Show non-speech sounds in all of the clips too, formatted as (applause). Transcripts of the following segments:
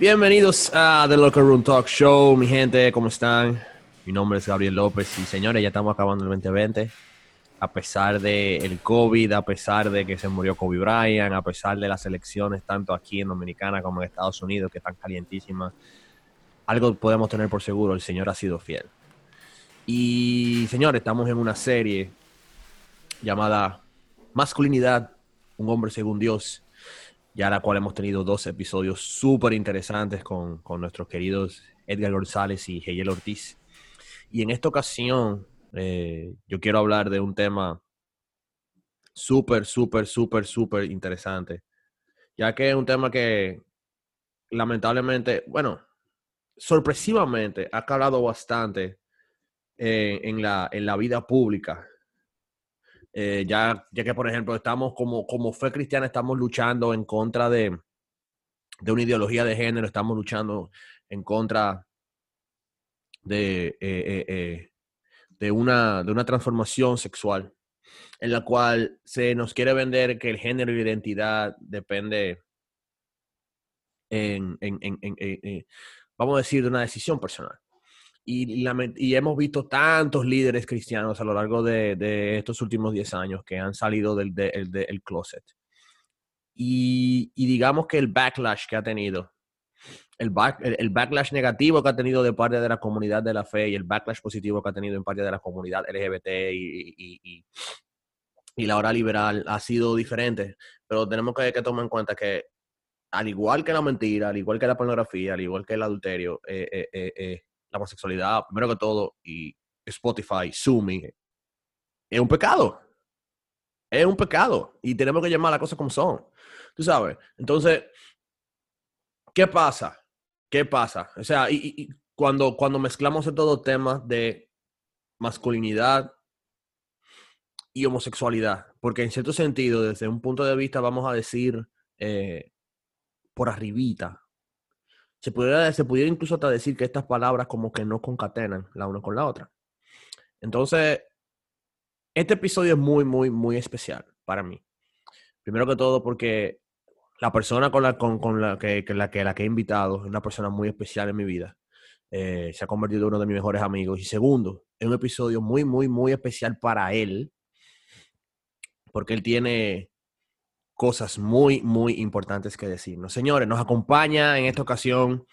Bienvenidos a The Locker Room Talk Show, mi gente, ¿cómo están? Mi nombre es Gabriel López y señores, ya estamos acabando el 2020. A pesar del el COVID, a pesar de que se murió Kobe Bryant, a pesar de las elecciones tanto aquí en Dominicana como en Estados Unidos que están calientísimas, algo podemos tener por seguro, el Señor ha sido fiel. Y señores, estamos en una serie llamada Masculinidad, un hombre según Dios ya la cual hemos tenido dos episodios súper interesantes con, con, nuestros queridos Edgar González y Heyel Ortiz. Y en esta ocasión eh, yo quiero hablar de un tema súper, súper, súper, súper interesante, ya que es un tema que lamentablemente, bueno, sorpresivamente ha calado bastante eh, en, la, en la vida pública eh, ya, ya que, por ejemplo, estamos como, como fe cristiana, estamos luchando en contra de, de una ideología de género, estamos luchando en contra de, eh, eh, de, una, de una transformación sexual en la cual se nos quiere vender que el género y la identidad depende en, en, en, vamos a decir, de una decisión personal. Y, hemos visto tantos líderes cristianos a lo largo de, estos últimos 10 años que han salido del, closet. Y, digamos que el backlash que ha tenido, el, el, backlash negativo que ha tenido de parte de la comunidad de la fe y el backlash positivo que ha tenido en parte de la comunidad LGBT y, y la hora liberal ha sido diferente. Pero tenemos que, tomar en cuenta que al igual que la mentira, al igual que la pornografía, al igual que el adulterio, eh, eh, eh, la homosexualidad, primero que todo, y Spotify, Sumi, es un pecado. Es un pecado. Y tenemos que llamar las cosas como son. Tú sabes. Entonces, ¿qué pasa? ¿Qué pasa? O sea, y, cuando, cuando mezclamos estos temas de masculinidad y homosexualidad, porque en cierto sentido, desde un punto de vista, vamos a decir, eh, por arribita, se pudiera, se pudiera incluso hasta decir que estas palabras como que no concatenan la una con la otra. Entonces, este episodio es muy, muy, muy especial para mí. Primero que todo porque la persona con la, con, la, que, la, que, la que he invitado es una persona muy especial en mi vida. Eh, se ha convertido en uno de mis mejores amigos. Y segundo, es un episodio muy, muy, muy especial para él. Porque él tiene cosas muy, muy importantes que decirnos. Señores, nos acompaña en esta ocasión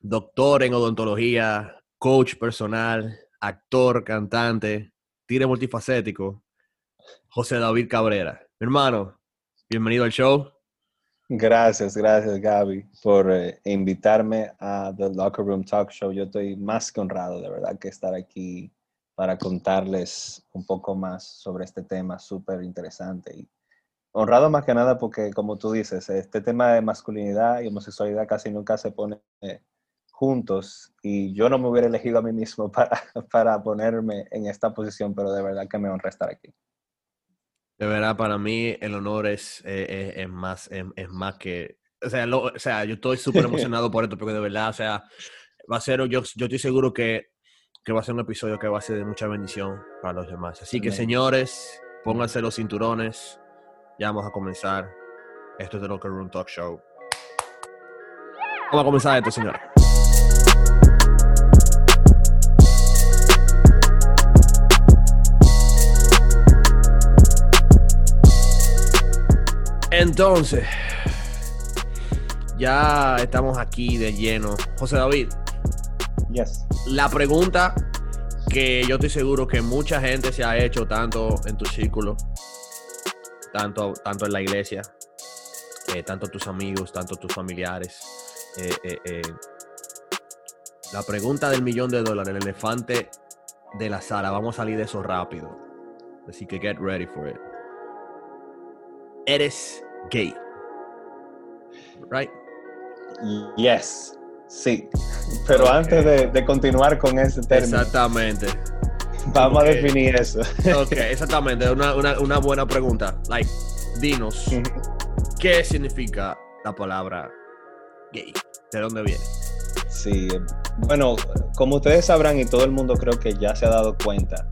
doctor en odontología, coach personal, actor, cantante, tire multifacético, José David Cabrera. Mi hermano, bienvenido al show. Gracias, gracias Gaby por eh, invitarme a The Locker Room Talk Show. Yo estoy más que honrado, de verdad, que estar aquí para contarles un poco más sobre este tema súper interesante y honrado más que nada porque, como tú dices, este tema de masculinidad y homosexualidad casi nunca se pone juntos y yo no me hubiera elegido a mí mismo (laughs) para, para ponerme en esta posición, pero de verdad que me honra estar aquí. De verdad, para mí el honor es, eh, eh, es, más, es, más que... O sea, o sea yo estoy (laughs) súper emocionado por esto porque de verdad, o sea, va a ser, yo, yo estoy seguro que, que va a ser un episodio que va a ser de mucha bendición para los demás. Así que, señores, pónganse los cinturones, ya vamos a comenzar. Esto es The Locker Room Talk Show. Vamos a comenzar esto, señores. Entonces, ya estamos aquí de lleno. José David. Yes. La pregunta que yo estoy seguro que mucha gente se ha hecho tanto en tu círculo tanto, tanto en la iglesia, eh, tanto tus amigos, tanto tus familiares. Eh, eh, la pregunta del millón de dólares, el elefante de la sala, vamos a salir de eso rápido. Así que get ready for it. Eres gay. Right? Yes. Sí. Pero antes de, de, continuar con ese término. Exactamente. (laughs) Vamos a definir eso. Ok, exactamente. Una, una, una buena pregunta. Like, dinos, ¿qué significa la palabra gay? ¿De dónde viene? Sí, bueno, como ustedes sabrán y todo el mundo creo que ya se ha dado cuenta,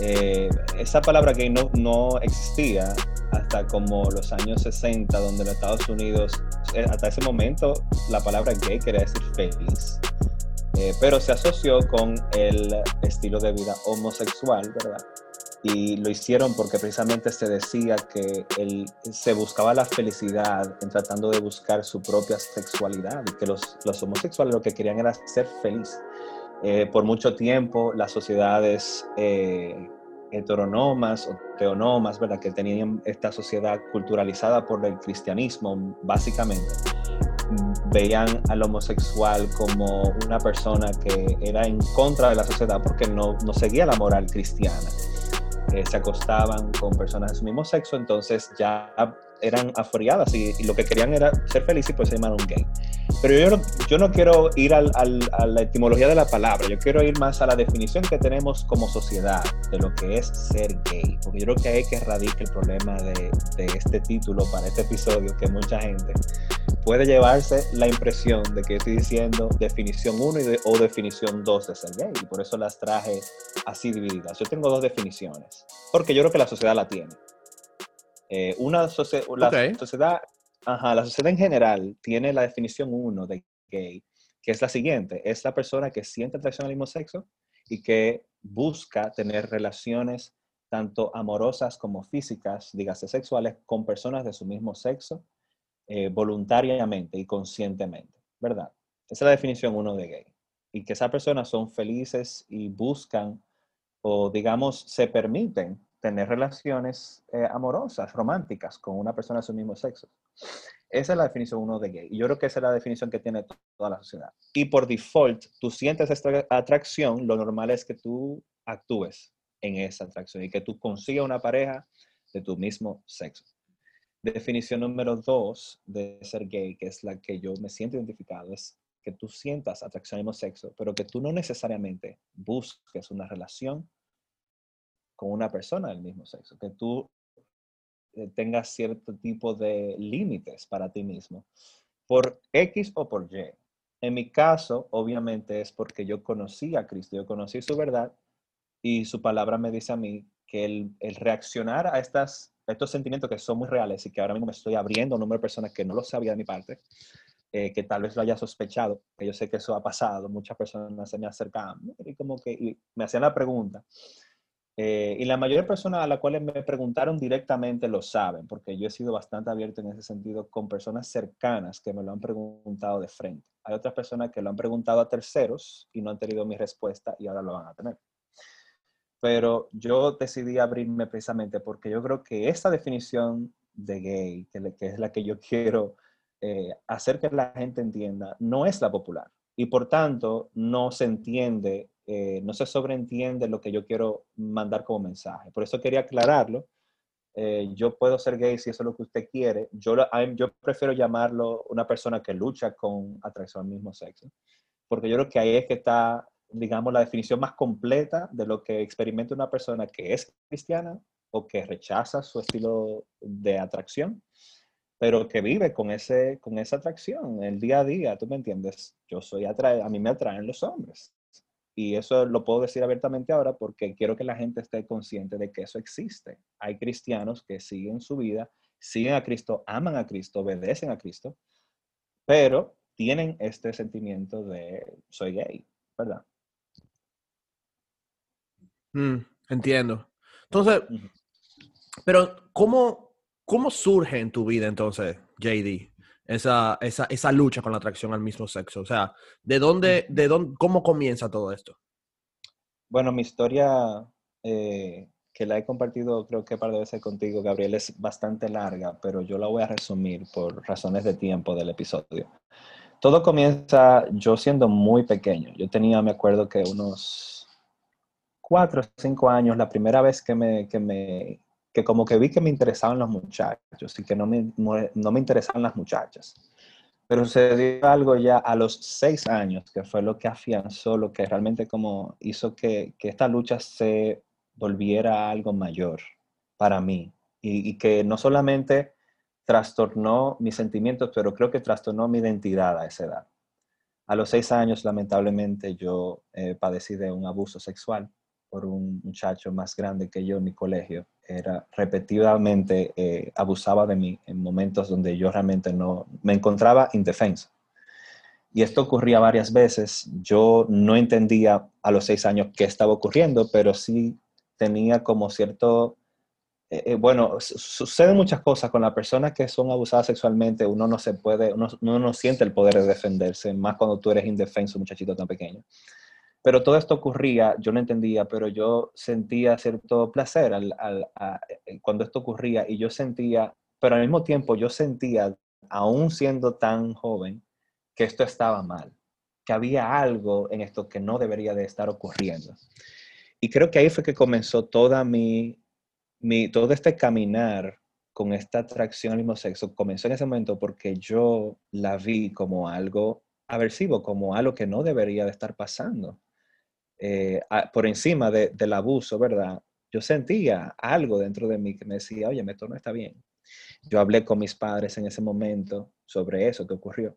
eh, esa palabra gay no, no existía hasta como los años 60, donde los Estados Unidos eh, hasta ese momento la palabra gay quería decir feliz. Eh, pero se asoció con el estilo de vida homosexual, ¿verdad? Y lo hicieron porque precisamente se decía que él, se buscaba la felicidad en tratando de buscar su propia sexualidad y que los, los homosexuales lo que querían era ser felices. Eh, por mucho tiempo las sociedades eh, heteronomas o teonomas, ¿verdad? que tenían esta sociedad culturalizada por el cristianismo, básicamente, veían al homosexual como una persona que era en contra de la sociedad porque no, no seguía la moral cristiana. Eh, se acostaban con personas de su mismo sexo, entonces ya eran aforiadas y, lo que querían era ser felices y pues se llamaron gay. Pero yo yo no quiero ir al, a la etimología de la palabra, yo quiero ir más a la definición que tenemos como sociedad de lo que es ser gay, porque yo creo que hay que radicar el problema de, de este título para este episodio, que mucha gente puede llevarse la impresión de que estoy diciendo definición 1 o definición 2 de ser gay, y por eso las traje así divididas. Yo tengo dos definiciones, porque yo creo que la sociedad la tiene. Eh, una la sociedad, ajá, la sociedad en general tiene la definición 1 de gay, que es la siguiente, es la persona que siente atracción al mismo sexo y que busca tener relaciones tanto amorosas como físicas, dígase sexuales, con personas de su mismo sexo, eh, voluntariamente y conscientemente, ¿verdad? Esa es la definición 1 de gay. Y que esas personas son felices y buscan o, digamos, se permiten tener relaciones eh, amorosas, románticas con una persona de su mismo sexo. Esa es la definición uno de gay. Y yo creo que esa es la definición que tiene toda la sociedad. Y por default, tú sientes esta atracción, lo normal es que tú actúes en esa atracción y que tú consigas una pareja de tu mismo sexo. Definición número dos de ser gay, que es la que yo me siento identificado, es que tú sientas atracción al mismo sexo, pero que tú no necesariamente busques una relación con una persona del mismo sexo, que tú eh, tengas cierto tipo de límites para ti mismo, por X o por Y. En mi caso, obviamente, es porque yo conocí a Cristo, yo conocí su verdad y su palabra me dice a mí que el, reaccionar a estas, estos sentimientos que son muy reales y que ahora mismo me estoy abriendo a un número de personas que no lo sabía de mi parte, eh, que tal vez lo haya sospechado, que yo sé que eso ha pasado, muchas personas se me acercaban y como que y me hacían la pregunta, eh, y la mayoría de personas a las cuales me preguntaron directamente lo saben, porque yo he sido bastante abierto en ese sentido con personas cercanas que me lo han preguntado de frente. Hay otras personas que lo han preguntado a terceros y no han tenido mi respuesta y ahora lo van a tener. Pero yo decidí abrirme precisamente porque yo creo que esta definición de gay, que, es la que yo quiero eh, hacer que la gente entienda, no es la popular. Y por tanto, no se entiende eh, no se sobreentiende lo que yo quiero mandar como mensaje. Por eso quería aclararlo. Eh, yo puedo ser gay si eso es lo que usted quiere. Yo, prefiero llamarlo una persona que lucha con atracción al mismo sexo. Porque yo creo que ahí es que está, digamos, la definición más completa de lo que experimenta una persona que es cristiana o que rechaza su estilo de atracción, pero que vive con, ese, con esa atracción el día a día, ¿tú me entiendes? Yo soy atrae, a mí me atraen los hombres. Y eso lo puedo decir abiertamente ahora porque quiero que la gente esté consciente de que eso existe. Hay cristianos que siguen su vida, siguen a Cristo, aman a Cristo, obedecen a Cristo, pero tienen este sentimiento de soy gay, ¿verdad? Mm, entiendo. Entonces, pero ¿cómo, ¿cómo surge en tu vida entonces, JD? Esa, esa, esa lucha con la atracción al mismo sexo? O sea, ¿de dónde, de dónde, cómo comienza todo esto? Bueno, mi historia, eh, que la he compartido creo que par de veces contigo, Gabriel, es bastante larga, pero yo la voy a resumir por razones de tiempo del episodio. Todo comienza yo siendo muy pequeño. Yo tenía, me acuerdo que unos cuatro o cinco años, la primera vez que me, que me, que como que vi que me interesaban los muchachos y que no me, no me interesaban las muchachas. Pero sucedió algo ya a los seis años, que fue lo que afianzó, lo que realmente como hizo que, que esta lucha se volviera algo mayor para mí y, y, que no solamente trastornó mis sentimientos, pero creo que trastornó mi identidad a esa edad. A los seis años, lamentablemente, yo eh, padecí de un abuso sexual por un muchacho más grande que yo en mi colegio. Era repetidamente eh, abusaba de mí en momentos donde yo realmente no me encontraba indefenso. Y esto ocurría varias veces. Yo no entendía a los seis años qué estaba ocurriendo, pero sí tenía como cierto, eh, eh, bueno, suceden muchas cosas con las personas que son abusadas sexualmente, uno no se puede, uno, no siente el poder de defenderse, más cuando tú eres indefenso, muchachito tan pequeño. Pero todo esto ocurría, yo no entendía, pero yo sentía cierto placer al, eh, cuando esto ocurría y yo sentía, pero al mismo tiempo yo sentía, aún siendo tan joven, que esto estaba mal, que había algo en esto que no debería de estar ocurriendo. Y creo que ahí fue que comenzó toda mi, mi todo este caminar con esta atracción al mismo sexo, comenzó en ese momento porque yo la vi como algo aversivo, como algo que no debería de estar pasando. Eh, por encima del abuso, ¿verdad? Yo sentía algo dentro de mí que me decía, oye, esto no está bien. Yo hablé con mis padres en ese momento sobre eso que ocurrió.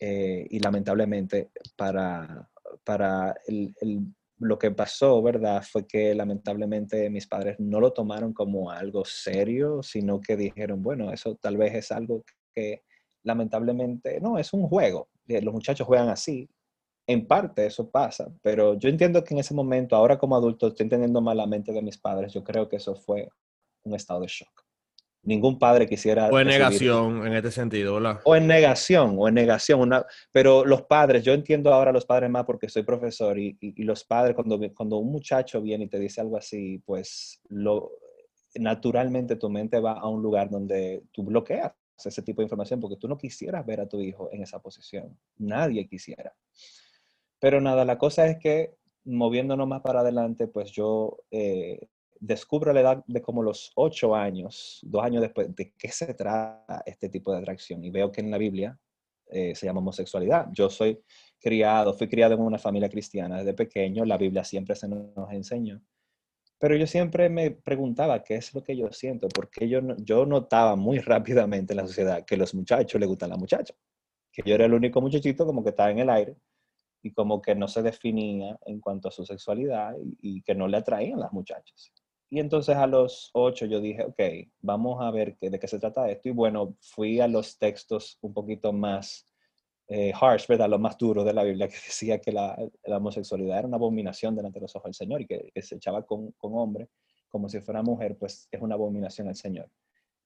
Eh, y lamentablemente para, para lo que pasó, ¿verdad? Fue que lamentablemente mis padres no lo tomaron como algo serio, sino que dijeron, bueno, eso tal vez es algo que lamentablemente, no, es un juego. Eh, los muchachos juegan así. En parte eso pasa, pero yo entiendo que en ese momento, ahora como adulto, estoy entendiendo mal la mente de mis padres. Yo creo que eso fue un estado de shock ningún padre quisiera... O en negación en este sentido, ¿verdad? O en negación, o en negación. Una, pero los padres, yo entiendo ahora a los padres más porque soy profesor y, y, los padres, cuando, cuando un muchacho viene y te dice algo así, pues lo, naturalmente tu mente va a un lugar donde tú bloqueas ese tipo de información porque tú no quisieras ver a tu hijo en esa posición. Nadie quisiera. Pero nada, la cosa es que moviéndonos más para adelante, pues yo eh, descubro la edad de como los ocho años, dos años después, de qué se trata este tipo de atracción. Y veo que en la Biblia eh, se llama homosexualidad. Yo soy criado, fui criado en una familia cristiana desde pequeño, la Biblia siempre se nos enseñó. Pero yo siempre me preguntaba qué es lo que yo siento, porque yo, yo notaba muy (laughs) rápidamente en la sociedad que los muchachos les gustan las muchachas, que yo era el único muchachito como que estaba en el aire y como que no se definía en cuanto a su sexualidad y, y que no le atraían las muchachas. Y entonces a los ocho yo dije, ok, vamos a ver qué, de qué se trata esto. Y bueno, fui a los textos un poquito más eh, harsh, ¿verdad? Lo más duro de la Biblia, que (laughs) decía que la, homosexualidad era una abominación delante de los ojos del Señor y que, se echaba con, con hombre como si fuera mujer, pues es una abominación al Señor.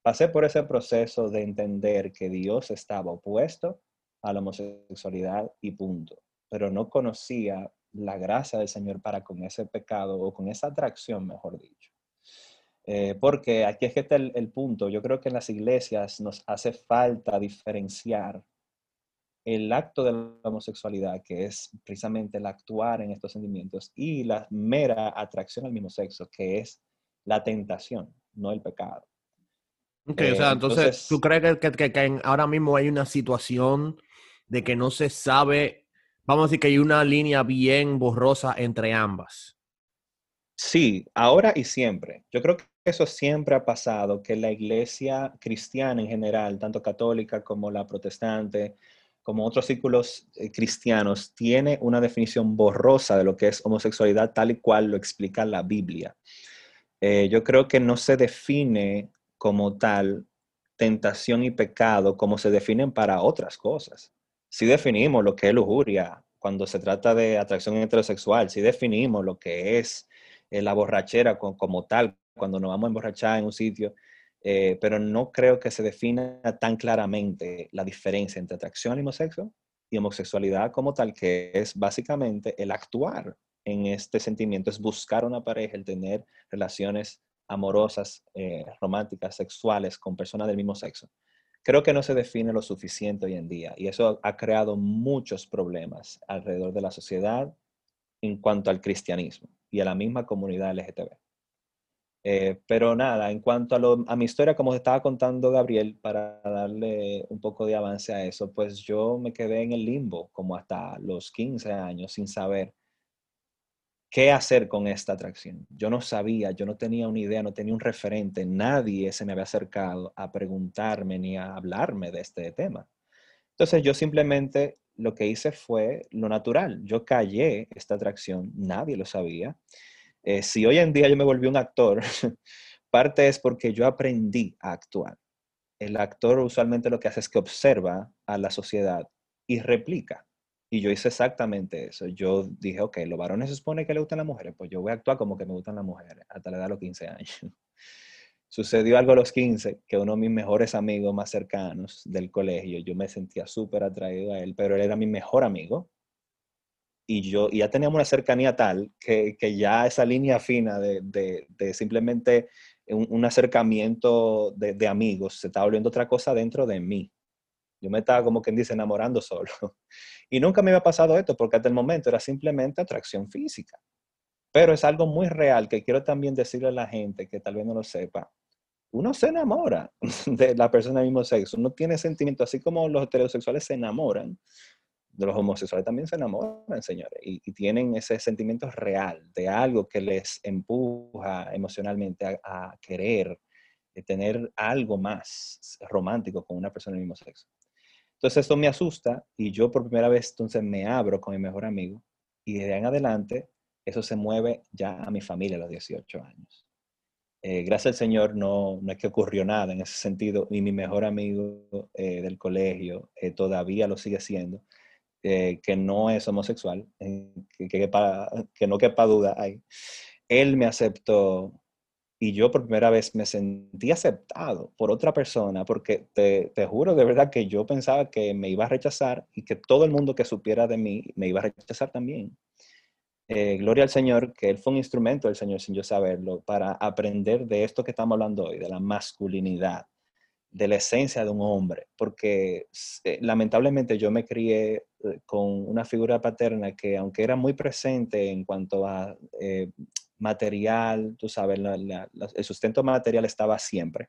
Pasé por ese proceso de entender que Dios estaba opuesto a la homosexualidad y punto, pero no conocía la gracia del Señor para con ese pecado o con esa atracción, mejor dicho. Eh, porque aquí es que está el, punto. Yo creo que en las iglesias nos hace falta diferenciar el acto de la homosexualidad, que es precisamente el actuar en estos sentimientos, y la mera atracción al mismo sexo, que es la tentación, no el pecado. Ok, o sea, eh, entonces, ¿tú crees que, que, ahora mismo hay una situación de que no se sabe, vamos a decir que hay una línea bien borrosa entre ambas? Sí, ahora y siempre. Yo creo que eso siempre ha pasado, que la iglesia cristiana en general, tanto católica como la protestante, como otros círculos eh, cristianos, tiene una definición borrosa de lo que es homosexualidad tal y cual lo explica la Biblia. Eh, yo creo que no se define como tal tentación y pecado como se definen para otras cosas. Si definimos lo que es lujuria cuando se trata de atracción heterosexual, si definimos lo que es eh, la borrachera como tal, cuando nos vamos a emborrachar en un sitio, eh, pero no creo que se defina tan claramente la diferencia entre atracción al mismo sexo y homosexualidad como tal, que es básicamente el actuar en este sentimiento, es buscar una pareja, el tener relaciones amorosas, eh, románticas, sexuales con personas del mismo sexo. Creo que no se define lo suficiente hoy en día y eso ha creado muchos problemas alrededor de la sociedad en cuanto al cristianismo y a la misma comunidad LGTB. Eh, pero nada, en cuanto a, mi historia, como estaba contando Gabriel, para darle un poco de avance a eso, pues yo me quedé en el limbo como hasta los 15 años sin saber qué hacer con esta atracción. Yo no sabía, yo no tenía una idea, no tenía un referente, nadie se me había acercado a preguntarme ni a hablarme de este tema. Entonces yo simplemente lo que hice fue lo natural. Yo callé esta atracción, nadie lo sabía. Eh, si hoy en día yo me volví un actor, (laughs) parte es porque yo aprendí a actuar. El actor usualmente lo que hace es que observa a la sociedad y replica. Y yo hice exactamente eso. Yo dije, ok, los varones se supone que le gustan las mujeres, pues yo voy a actuar como que me gustan las mujeres, hasta la edad de los 15 años. (laughs) Sucedió algo a los 15, que uno de mis mejores amigos más cercanos del colegio, yo me sentía súper atraído a él, pero él era mi mejor amigo. Y yo y ya teníamos una cercanía tal que, que ya esa línea fina de, de, simplemente un, un acercamiento de, de, amigos se estaba volviendo otra cosa dentro de mí. Yo me estaba como quien dice enamorando solo. (laughs) Y nunca me había pasado esto porque hasta el momento era simplemente atracción física. Pero es algo muy real que quiero también decirle a la gente que tal vez no lo sepa. Uno se enamora (laughs) de la persona del mismo sexo, uno tiene sentimientos, así como los heterosexuales se enamoran, de los homosexuales también se enamoran, señores, y, tienen ese sentimiento real de algo que les empuja emocionalmente a, a querer de tener algo más romántico con una persona del mismo sexo. Entonces esto me asusta y yo por primera vez entonces me abro con mi mejor amigo y de ahí en adelante eso se mueve ya a mi familia a los 18 años. Eh, gracias al Señor no, no es que ocurrió nada en ese sentido y mi mejor amigo eh, del colegio eh, todavía lo sigue siendo, eh, que no es homosexual, eh, que, que, que, no quepa duda ahí. Él me aceptó y yo por primera vez me sentí aceptado por otra persona porque te, te juro de verdad que yo pensaba que me iba a rechazar y que todo el mundo que supiera de mí me iba a rechazar también. Eh, gloria al Señor, que Él fue un instrumento del Señor sin yo saberlo, para aprender de esto que estamos hablando hoy, de la masculinidad, de la esencia de un hombre, porque eh, lamentablemente yo me crié eh, con una figura paterna que aunque era muy presente en cuanto a eh, material, tú sabes, la, la, el sustento material estaba siempre.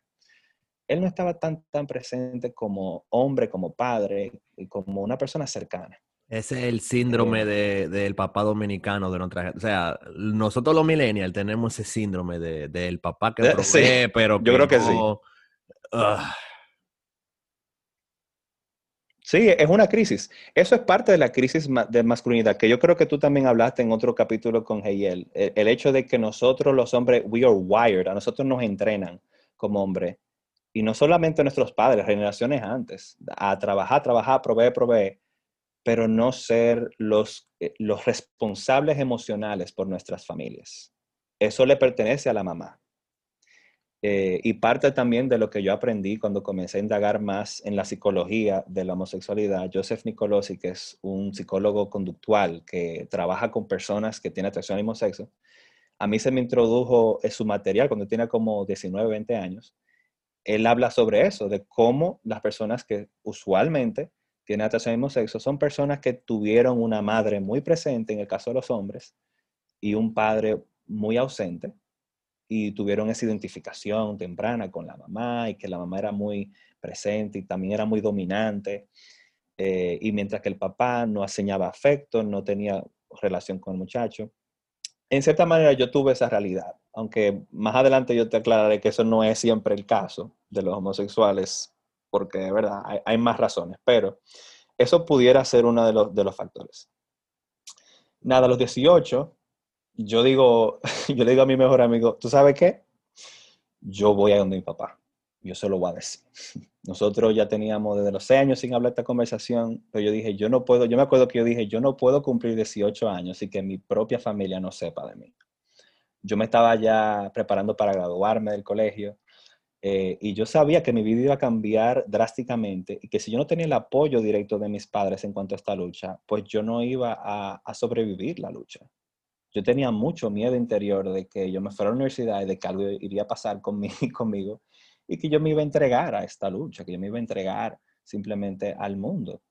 Él no estaba tan, tan presente como hombre, como padre, como una persona cercana. Ese es el síndrome eh, de, del papá dominicano de nuestra O sea, nosotros los millennials tenemos ese síndrome de, del papá que (laughs) provee, sí, pero yo creo que no, sí. Uh. Sí, es una crisis. Eso es parte de la crisis de masculinidad, que yo creo que tú también hablaste en otro capítulo con Heyel. El, el, hecho de que nosotros los hombres, we are wired, a nosotros nos entrenan como hombres. Y no solamente nuestros padres, generaciones antes, a trabajar, trabajar, proveer, proveer pero no ser los, eh, los responsables emocionales por nuestras familias. Eso le pertenece a la mamá. Eh, y parte también de lo que yo aprendí cuando comencé a indagar más en la psicología de la homosexualidad, Joseph Nicolosi, que es un psicólogo conductual que trabaja con personas que tienen atracción al mismo sexo, a mí se me introdujo su material cuando tenía como 19, 20 años. Él habla sobre eso, de cómo las personas que usualmente tienen atracción al mismo sexo son personas que tuvieron una madre muy presente, en el caso de los hombres, y un padre muy ausente, y tuvieron esa identificación temprana con la mamá, y que la mamá era muy presente y también era muy dominante, eh, y mientras que el papá no aseñaba afecto, no tenía relación con el muchacho. En cierta manera yo tuve esa realidad, aunque más adelante yo te aclararé que eso no es siempre el caso de los homosexuales porque de verdad hay, más razones, pero eso pudiera ser uno de los, de los factores. Nada, los 18, yo digo, (laughs) yo le digo a mi mejor amigo, ¿tú sabes qué? Yo voy a donde mi papá, yo se lo voy a decir. (laughs) Nosotros ya teníamos desde los 6 años sin hablar esta conversación, pero yo dije, yo no puedo, yo me acuerdo que yo dije, yo no puedo cumplir 18 años y que mi propia familia no sepa de mí. Yo me estaba ya preparando para graduarme del colegio, eh, y yo sabía que mi vida iba a cambiar drásticamente y que si yo no tenía el apoyo directo de mis padres en cuanto a esta lucha, pues yo no iba a, a sobrevivir la lucha. Yo tenía mucho miedo interior de que yo me fuera a la universidad y de que algo iría a pasar conmigo, (laughs) conmigo y que yo me iba a entregar a esta lucha, que yo me iba a entregar simplemente al mundo.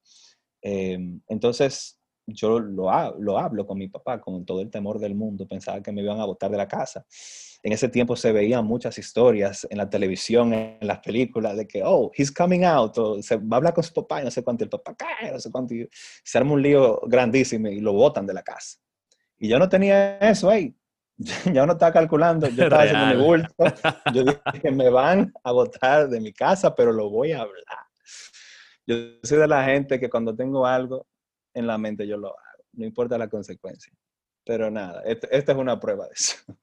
Eh, entonces, yo lo, lo hablo con mi papá con todo el temor del mundo, pensaba que me iban a botar de la casa en ese tiempo se veían muchas historias en la televisión, en las películas, de que, oh, he's coming out, o se va a hablar con su papá y no sé cuánto, el papá cae, no sé cuánto, y se arma un lío grandísimo y lo botan de la casa. Y yo no tenía eso ahí. (laughs) Yo no estaba calculando, yo estaba Real. haciendo mi bulto. Yo (laughs) dije, me van a botar de mi casa, pero lo voy a hablar. Yo soy de la gente que cuando tengo algo en la mente, yo lo hago, no importa la consecuencia. pero nada, esta es una prueba de eso. (laughs)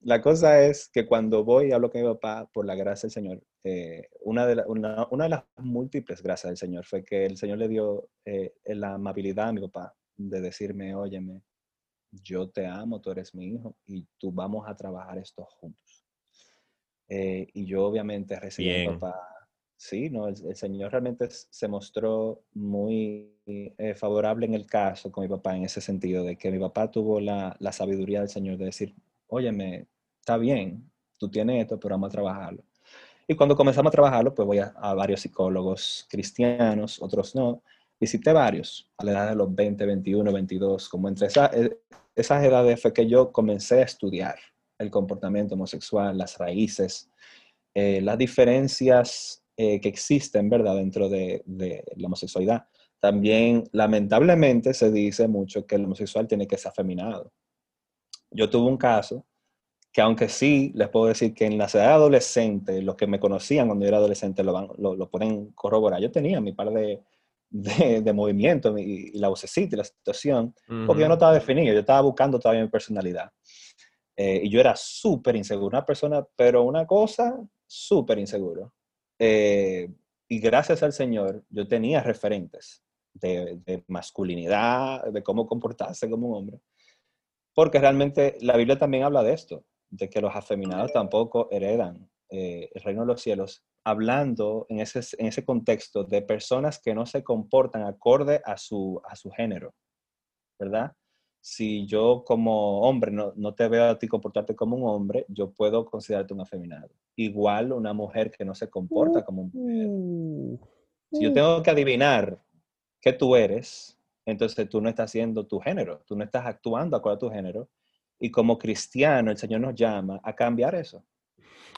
La cosa es que cuando voy y hablo con mi papá, por la gracia del Señor, eh, una, de una, de las múltiples gracias del Señor fue que el Señor le dio eh, la amabilidad a mi papá de decirme, óyeme, yo te amo, tú eres mi hijo y tú vamos a trabajar esto juntos. Eh, y yo obviamente recibí a mi papá. Sí, no, el, Señor realmente se mostró muy favorable en el caso con mi papá en ese sentido, de que mi papá tuvo la, la sabiduría del Señor de decir, óyeme, está bien, tú tienes esto, pero vamos a trabajarlo. Y cuando comenzamos a trabajarlo, pues voy a, varios psicólogos cristianos, otros no. Visité varios a la edad de los 20, 21, 22, como entre eh, esas edades fue que yo comencé a estudiar el comportamiento homosexual, las raíces, eh, las diferencias eh, que existen, ¿verdad?, dentro de, la homosexualidad. También, lamentablemente, se dice mucho que el homosexual tiene que ser afeminado. Yo tuve un caso que aunque sí les puedo decir que en la edad adolescente, los que me conocían cuando era adolescente lo, lo, pueden corroborar. Yo tenía mi par de, de, movimientos y, la vocecita y la situación, porque yo no estaba definido, yo estaba buscando todavía mi personalidad. Eh, y yo era súper inseguro, una persona, pero una cosa súper inseguro. Eh, y gracias al Señor, yo tenía referentes de, de masculinidad, de cómo comportarse como un hombre. Porque realmente la Biblia también habla de esto de que los afeminados tampoco heredan eh, el reino de los cielos, hablando en ese, en ese contexto de personas que no se comportan acorde a su, a su género, ¿verdad? Si yo como hombre no, no, te veo a ti comportarte como un hombre, yo puedo considerarte un afeminado. Igual una mujer que no se comporta como un mujer. Uh, si yo uh. tengo que adivinar qué tú eres, entonces tú no estás haciendo tu género, tú no estás actuando acorde a tu género, y como cristiano, el Señor nos llama a cambiar eso.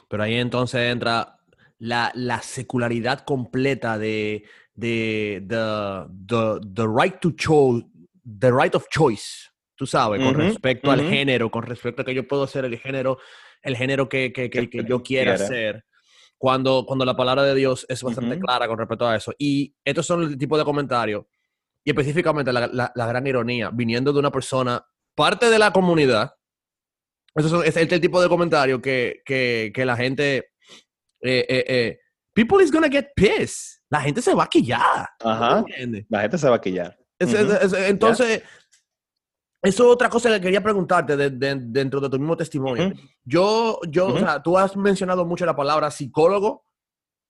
Pero ahí entonces entra la, la secularidad completa de, de the, the, right to choose, the right of choice, tú sabes, con respecto al género, con respecto a que yo puedo ser el género, el género que, que, que, que yo (laughs) quiera ser. Cuando, cuando la palabra de Dios es bastante clara con respecto a eso. Y estos son el tipo de comentarios, y específicamente la, la, la gran ironía, viniendo de una persona parte de la comunidad, eso es, el tipo de comentario que, que, que la gente, eh, eh, eh, people is gonna get pissed. La gente se va a quillar. Ajá. La gente se va a quillar. entonces, eso es otra cosa que quería preguntarte dentro de tu mismo testimonio. Yo, yo, o sea, tú has mencionado mucho la palabra psicólogo.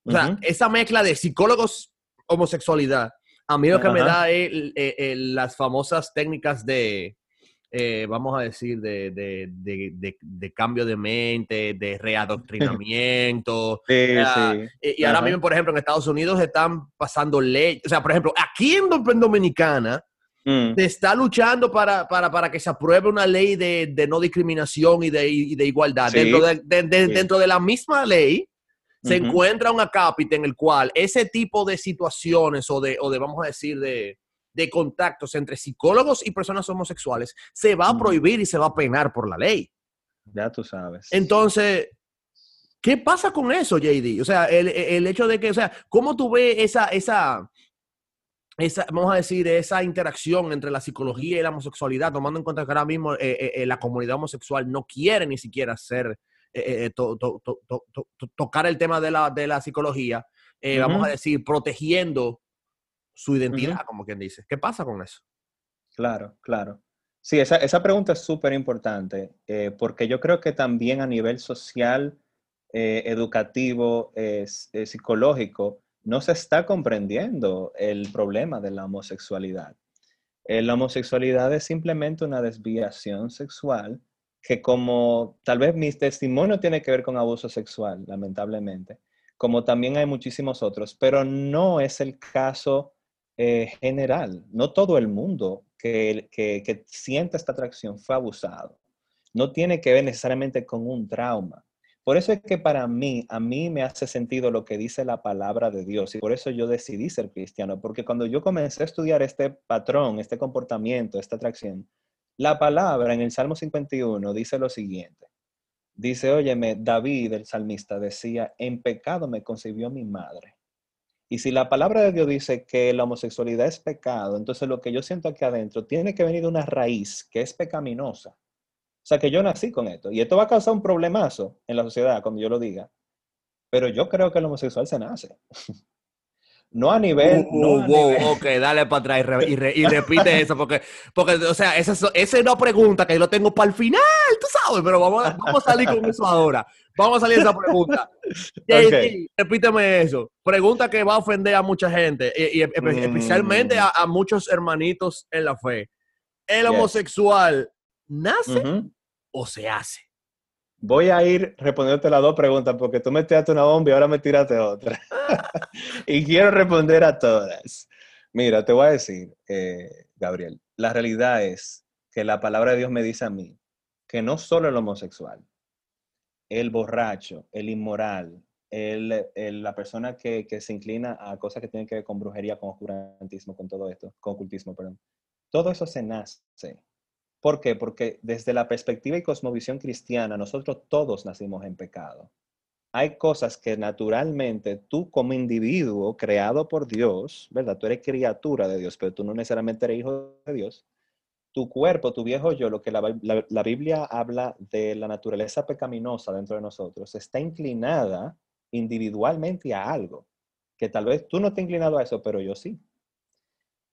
O sea, esa mezcla de psicólogos, homosexualidad, a mí lo que me da es las famosas técnicas de, eh, vamos a decir, de, de, de, de, cambio de mente, de (laughs) readoctrinamiento. sí, sí. Y, ahora mismo, por ejemplo, en Estados Unidos están pasando leyes. O sea, por ejemplo, aquí en, Dominicana mm. se está luchando para, para, para, que se apruebe una ley de, no discriminación y de, igualdad. Dentro, de, dentro de la misma ley se encuentra un acápite en el cual ese tipo de situaciones o de, o de vamos a decir, de de contactos entre psicólogos y personas homosexuales se va a prohibir y se va a penar por la ley. Ya tú sabes. Entonces, ¿qué pasa con eso, JD? O sea, el, hecho de que, o sea, ¿cómo tú ves esa, esa, esa, vamos a decir, esa interacción entre la psicología y la homosexualidad, tomando en cuenta que ahora mismo eh, eh, la comunidad homosexual no quiere ni siquiera hacer, eh, tocar el tema de la, de la psicología, vamos a decir, protegiendo su identidad, como quien dice. ¿Qué pasa con eso? Claro, claro. Sí, esa, esa pregunta es súper importante, eh, porque yo creo que también a nivel social, eh, educativo, psicológico, no se está comprendiendo el problema de la homosexualidad. Eh, la homosexualidad es simplemente una desviación sexual que como tal vez mi testimonio tiene que ver con abuso sexual, lamentablemente, como también hay muchísimos otros, pero no es el caso eh, general. No todo el mundo que, que, siente esta atracción fue abusado. No tiene que ver necesariamente con un trauma. Por eso es que para mí, a mí me hace sentido lo que dice la palabra de Dios y por eso yo decidí ser cristiano, porque cuando yo comencé a estudiar este patrón, este comportamiento, esta atracción, la palabra en el Salmo 51 dice lo siguiente. Dice, óyeme, David, el salmista, decía, en pecado me concibió mi madre. Y si la palabra de Dios dice que la homosexualidad es pecado, entonces lo que yo siento aquí adentro tiene que venir de una raíz que es pecaminosa. O sea, que yo nací con esto. Y esto va a causar un problemazo en la sociedad cuando yo lo diga. Pero yo creo que el homosexual se nace. (laughs) No a nivel. Uh, no ok, dale para atrás y, repite eso, porque, porque, o sea, esa, esa es una pregunta que yo lo tengo para el final, tú sabes, pero vamos, vamos a salir con eso ahora. Vamos a salir de esa pregunta. (laughs) repíteme eso. Pregunta que va a ofender a mucha gente, y, especialmente a, muchos hermanitos en la fe. ¿El homosexual nace o se hace? Voy a ir respondiéndote las dos preguntas porque tú me tiraste una bomba y ahora me tiraste otra. (laughs) y quiero responder a todas. Mira, te voy a decir, eh, Gabriel, la realidad es que la palabra de Dios me dice a mí que no solo el homosexual, el borracho, el inmoral, el, la persona que, que, se inclina a cosas que tienen que ver con brujería, con oscurantismo, con todo esto, con ocultismo, perdón. Todo eso se nace ¿Por qué? Porque desde la perspectiva y cosmovisión cristiana, nosotros todos nacimos en pecado. Hay cosas que naturalmente tú como individuo creado por Dios, ¿verdad? Tú eres criatura de Dios, pero tú no necesariamente eres hijo de Dios. Tu cuerpo, tu viejo yo, lo que la, la Biblia habla de la naturaleza pecaminosa dentro de nosotros, está inclinada individualmente a algo, que tal vez tú no te inclinado a eso, pero yo sí.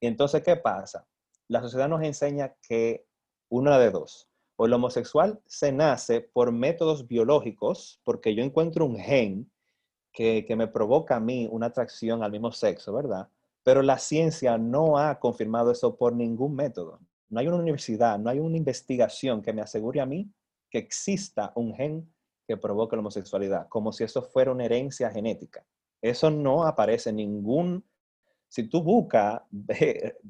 Y entonces, ¿qué pasa? La sociedad nos enseña que una de dos. O el homosexual se nace por métodos biológicos, porque yo encuentro un gen que, me provoca a mí una atracción al mismo sexo, ¿verdad? Pero la ciencia no ha confirmado eso por ningún método. No hay una universidad, no hay una investigación que me asegure a mí que exista un gen que provoque la homosexualidad, como si eso fuera una herencia genética. Eso no aparece en ningún... Si tú buscas (laughs)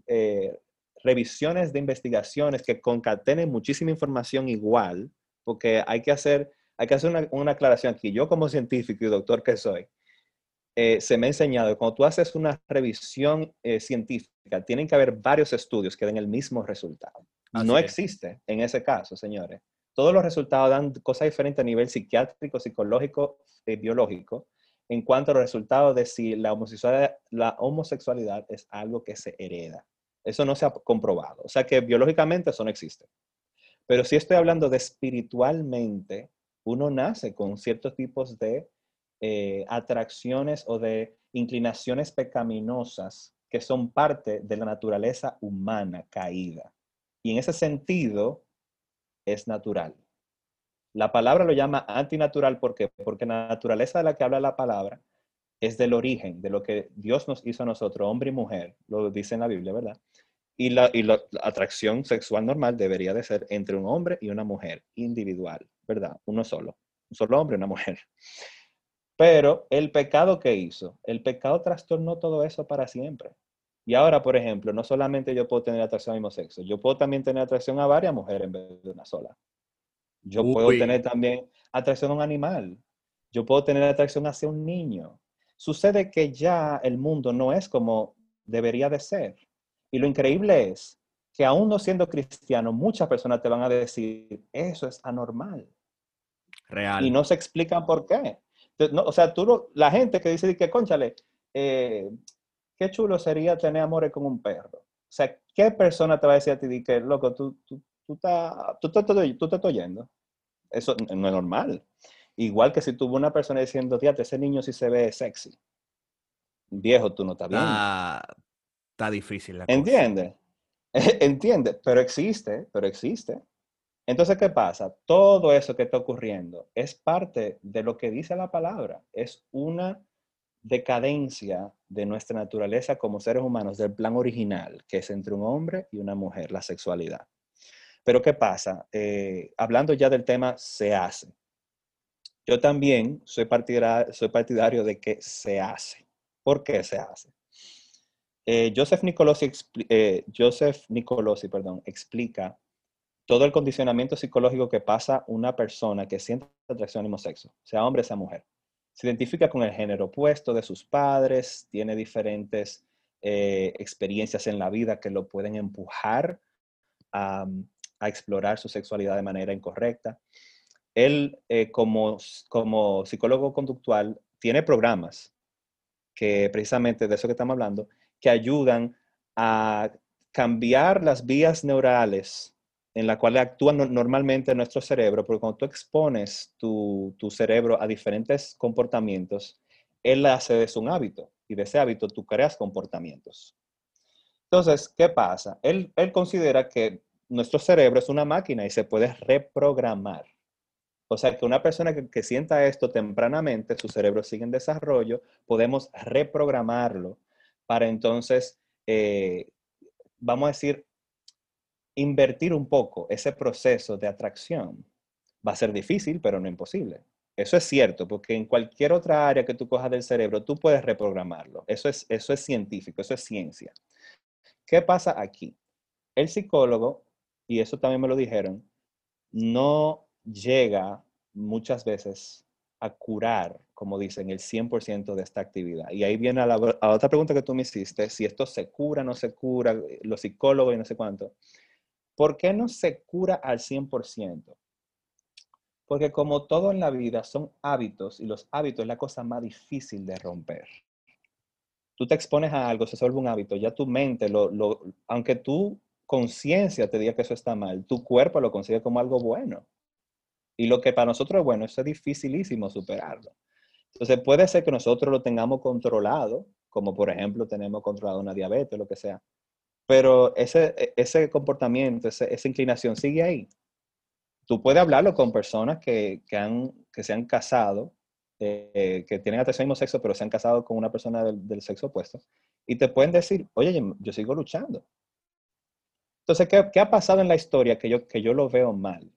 eh, revisiones de investigaciones que concatenen muchísima información igual, porque hay que hacer, hay que hacer una, aclaración aquí. Yo como científico y doctor que soy, eh, se me ha enseñado que cuando tú haces una revisión eh, científica, tienen que haber varios estudios que den el mismo resultado. no existe en ese caso, señores. Todos los resultados dan cosas diferentes a nivel psiquiátrico, psicológico y biológico en cuanto a los resultados de si la homosexualidad, la homosexualidad es algo que se hereda. Eso no se ha comprobado. O sea que biológicamente eso no existe. Pero si estoy hablando de espiritualmente, uno nace con ciertos tipos de eh, atracciones o de inclinaciones pecaminosas que son parte de la naturaleza humana caída. Y en ese sentido es natural. La palabra lo llama antinatural ¿por porque la naturaleza de la que habla la palabra es del origen, de lo que Dios nos hizo a nosotros, hombre y mujer, lo dice en la Biblia, ¿verdad? Y la, atracción sexual normal debería de ser entre un hombre y una mujer, individual, ¿verdad? Uno solo, un solo hombre y una mujer. Pero el pecado que hizo, el pecado trastornó todo eso para siempre. Y ahora, por ejemplo, no solamente yo puedo tener atracción al mismo sexo, yo puedo también tener atracción a varias mujeres en vez de una sola. Yo puedo tener también atracción a un animal. Yo puedo tener atracción hacia un niño. Sucede que ya el mundo no es como debería de ser. Y lo increíble es que aún no siendo cristiano, muchas personas te van a decir, eso es anormal. Real. Y no se explican por qué. o sea, tú, la gente que dice que, conchale, eh, qué chulo sería tener amores con un perro. O sea, ¿qué persona te va a decir a ti que, loco, tú, tú, tú, tú, tú, tú te estás oyendo? Eso no es normal. Igual que si tuvo una persona diciendo, fíjate, ese niño sí se ve sexy. Viejo, tú no estás bien. está difícil la ¿Entiende? Entiende, (laughs) pero existe, pero existe. Entonces, ¿qué pasa? Todo eso que está ocurriendo es parte de lo que dice la palabra. Es una decadencia de nuestra naturaleza como seres humanos, del plan original, que es entre un hombre y una mujer, la sexualidad. Pero ¿qué pasa? Eh, hablando ya del tema, se hace. Yo también soy partidario, de que se hace. ¿Por qué se hace? Eh, Joseph, Nicolosi, eh, Joseph Nicolosi perdón, explica todo el condicionamiento psicológico que pasa una persona que siente atracción al mismo sexo, sea hombre, sea mujer. Se identifica con el género opuesto de sus padres, tiene diferentes eh, experiencias en la vida que lo pueden empujar a explorar su sexualidad de manera incorrecta él eh, como, como psicólogo conductual tiene programas que precisamente de eso que estamos hablando, que ayudan a cambiar las vías neurales en las cuales actúan normalmente nuestro cerebro, porque cuando tú expones tu, tu cerebro a diferentes comportamientos, él hace de eso un hábito y de ese hábito tú creas comportamientos. Entonces, ¿qué pasa? Él, él considera que nuestro cerebro es una máquina y se puede reprogramar. O sea, que una persona que, sienta esto tempranamente, su cerebro sigue en desarrollo, podemos reprogramarlo para entonces, eh, vamos a decir, invertir un poco ese proceso de atracción. Va a ser difícil, pero no imposible. Eso es cierto, porque en cualquier otra área que tú cojas del cerebro, tú puedes reprogramarlo. Eso es, eso es científico, eso es ciencia. ¿Qué pasa aquí? El psicólogo, y eso también me lo dijeron, no llega muchas veces a curar, como dicen, el 100% de esta actividad. Y ahí viene a la, otra pregunta que tú me hiciste, si esto se cura, no se cura, los psicólogos y no sé cuánto. ¿Por qué no se cura al 100%? Porque como todo en la vida son hábitos y los hábitos es la cosa más difícil de romper. Tú te expones a algo, se vuelve un hábito, ya tu mente, lo, aunque tu conciencia te diga que eso está mal, tu cuerpo lo consigue como algo bueno. Y lo que para nosotros bueno, eso es dificilísimo superarlo. Entonces puede ser que nosotros lo tengamos controlado, como por ejemplo tenemos controlado una diabetes, lo que sea, pero ese, e, ese comportamiento, esa inclinación sigue ahí tú puedes hablarlo con personas que, que, han, que se han casado, eh, que tienen atracción mismo sexo, pero se han casado con una persona del, sexo opuesto, y te pueden decir, oye, yo sigo luchando. Entonces, ¿qué, ¿qué, ha pasado en la historia que yo, que yo lo veo mal?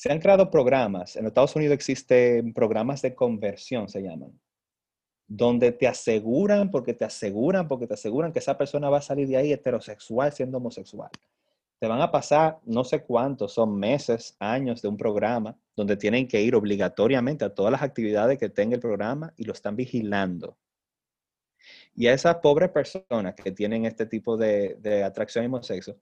Se han creado programas, en Estados Unidos existen programas de conversión, se llaman, donde te aseguran, porque te aseguran, porque te aseguran que esa persona va a salir de ahí heterosexual siendo homosexual te van a pasar no sé cuántos, son meses, años de un programa donde tienen que ir obligatoriamente a todas las actividades que tenga el programa y lo están vigilando. Y a esas pobres personas que tienen este tipo de, atracción homosexual,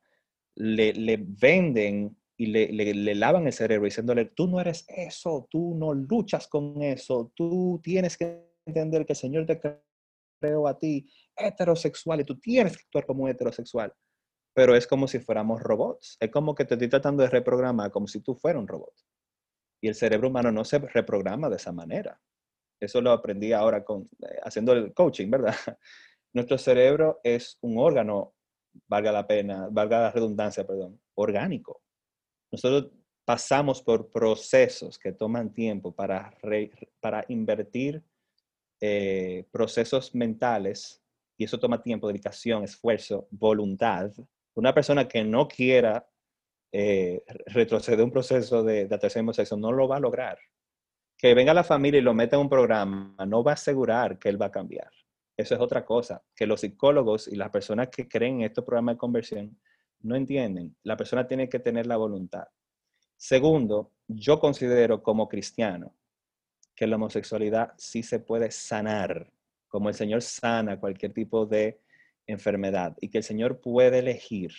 le venden y le, le, lavan el cerebro diciéndole, tú no eres eso, tú no luchas con eso, tú tienes que entender que el Señor te creó a ti heterosexual y tú tienes que actuar como heterosexual pero es como si fuéramos robots. Es como que te estoy tratando de reprogramar como si tú fueras un robot. Y el cerebro humano no se reprograma de esa manera. Eso lo aprendí ahora con, eh, haciendo el coaching, ¿verdad? (laughs) Nuestro cerebro es un órgano, valga la pena, valga la redundancia, perdón, orgánico. Nosotros pasamos por procesos que toman tiempo para, para invertir eh, procesos mentales y eso toma tiempo, dedicación, esfuerzo, voluntad una persona que no quiera eh, retroceder un proceso de, de atracción sexo no lo va a lograr. Que venga la familia y lo meta en un programa no va a asegurar que él va a cambiar. Eso es otra cosa, que los psicólogos y las personas que creen en estos programas de conversión no entienden. La persona tiene que tener la voluntad. Segundo, yo considero como cristiano que la homosexualidad sí se puede sanar, como el Señor sana cualquier tipo de enfermedad y que el Señor puede elegir,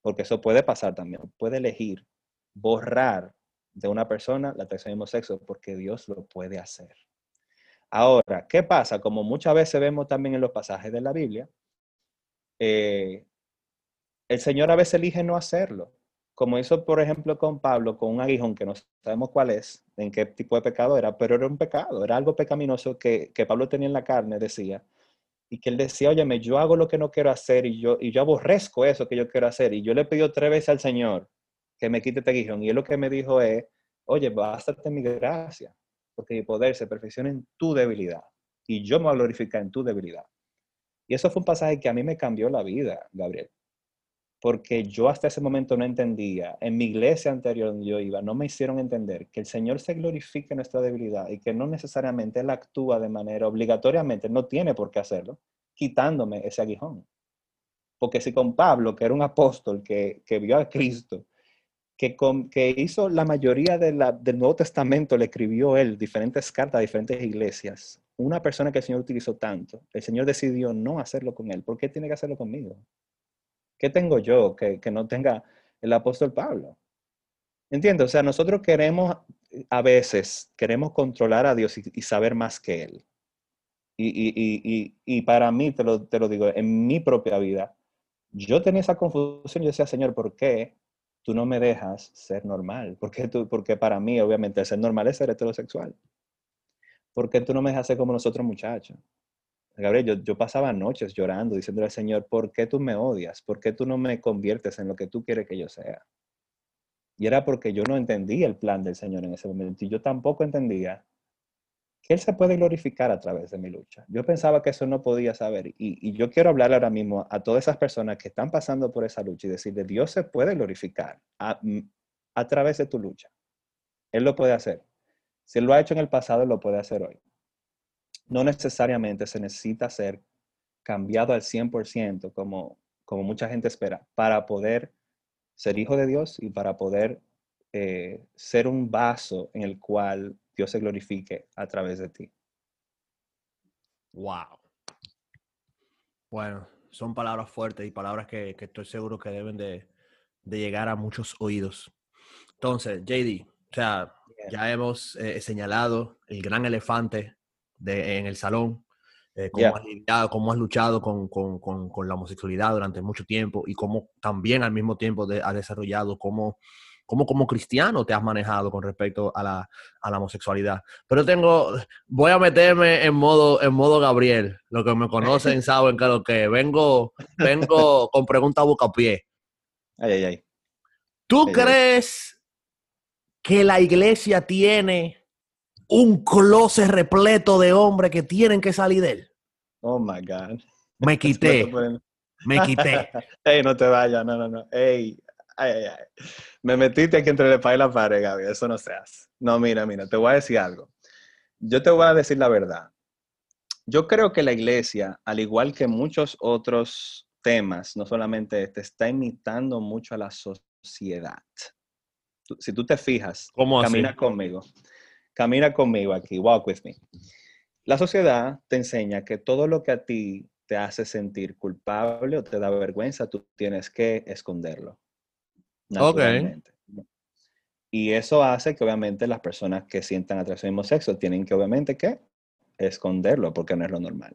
porque eso puede pasar también, puede elegir borrar de una persona la atracción mismo sexo porque Dios lo puede hacer. Ahora, ¿qué pasa? Como muchas veces vemos también en los pasajes de la Biblia, eh, el Señor a veces elige no hacerlo, como hizo, por ejemplo, con Pablo, con un aguijón que no sabemos cuál es, en qué tipo de pecado era, pero era un pecado, era algo pecaminoso que, que Pablo tenía en la carne, decía, y que él decía, óyeme, yo hago lo que no quiero hacer y yo, y yo aborrezco eso que yo quiero hacer. Y yo le pido tres veces al Señor que me quite este guijón. Y él lo que me dijo es, oye, bástate mi gracia, porque mi poder se perfecciona en tu debilidad. Y yo me voy a glorificar en tu debilidad. Y eso fue un pasaje que a mí me cambió la vida, Gabriel. Porque yo hasta ese momento no entendía, en mi iglesia anterior donde yo iba, no me hicieron entender que el Señor se glorifique en nuestra debilidad y que no necesariamente Él actúa de manera obligatoriamente, no tiene por qué hacerlo, quitándome ese aguijón. Porque si con Pablo, que era un apóstol que, que vio a Cristo, que, con, que hizo la mayoría de la, del Nuevo Testamento, le escribió él diferentes cartas a diferentes iglesias, una persona que el Señor utilizó tanto, el Señor decidió no hacerlo con él. ¿Por qué tiene que hacerlo conmigo? ¿Qué tengo yo que, que no tenga el apóstol Pablo? Entiendo, o sea, nosotros queremos, a veces, queremos controlar a Dios y, saber más que Él. Y, y, y, para mí, te lo, te lo digo, en mi propia vida, yo tenía esa confusión. Yo decía, Señor, ¿por qué tú no me dejas ser normal? ¿Por qué tú, porque para mí, obviamente, ser normal es ser heterosexual. ¿Por qué tú no me dejas ser como nosotros muchachos? Gabriel, yo, yo, pasaba noches llorando, diciéndole al Señor, ¿por qué tú me odias? ¿Por qué tú no me conviertes en lo que tú quieres que yo sea? Y era porque yo no entendía el plan del Señor en ese momento. Y yo tampoco entendía que Él se puede glorificar a través de mi lucha. Yo pensaba que eso no podía saber. Y, y yo quiero hablar ahora mismo a todas esas personas que están pasando por esa lucha y decirle, Dios se puede glorificar a, a través de tu lucha. Él lo puede hacer. Si Él lo ha hecho en el pasado, lo puede hacer hoy no necesariamente se necesita ser cambiado al 100% como, como mucha gente espera para poder ser hijo de Dios y para poder eh, ser un vaso en el cual Dios se glorifique a través de ti. Wow. Bueno, son palabras fuertes y palabras que, estoy seguro que deben de, llegar a muchos oídos. Entonces, JD, o sea, ya hemos eh, señalado el gran elefante en el salón, eh, cómo, has luchado con, con, con, la homosexualidad durante mucho tiempo y cómo también al mismo tiempo de, has desarrollado cómo, cómo como cristiano te has manejado con respecto a la, a la, homosexualidad. Pero tengo, voy a meterme en modo, en modo Gabriel. Los que me conocen (laughs) saben que lo que vengo, vengo con pregunta boca pie. Ay, ay, ay. ¿Tú crees que la iglesia tiene un closet repleto de hombres que tienen que salir de él. Oh my God. Me (laughs) quité. me quité. (laughs) Ey, no te vayas, no, no, no. Ey, ay, ay, ay. Me metiste aquí entre el pay y la pared, Gaby. Eso no se hace. No, mira, mira, te voy a decir algo. Yo te voy a decir la verdad. Yo creo que la iglesia, al igual que muchos otros temas, no solamente este, está imitando mucho a la sociedad. Si tú te fijas, ¿Cómo camina conmigo. Camina conmigo aquí, walk with me. La sociedad te enseña que todo lo que a ti te hace sentir culpable o te da vergüenza, tú tienes que esconderlo. Ok. Y eso hace que obviamente las personas que sientan atracción al mismo sexo tienen que obviamente que esconderlo porque no es lo normal.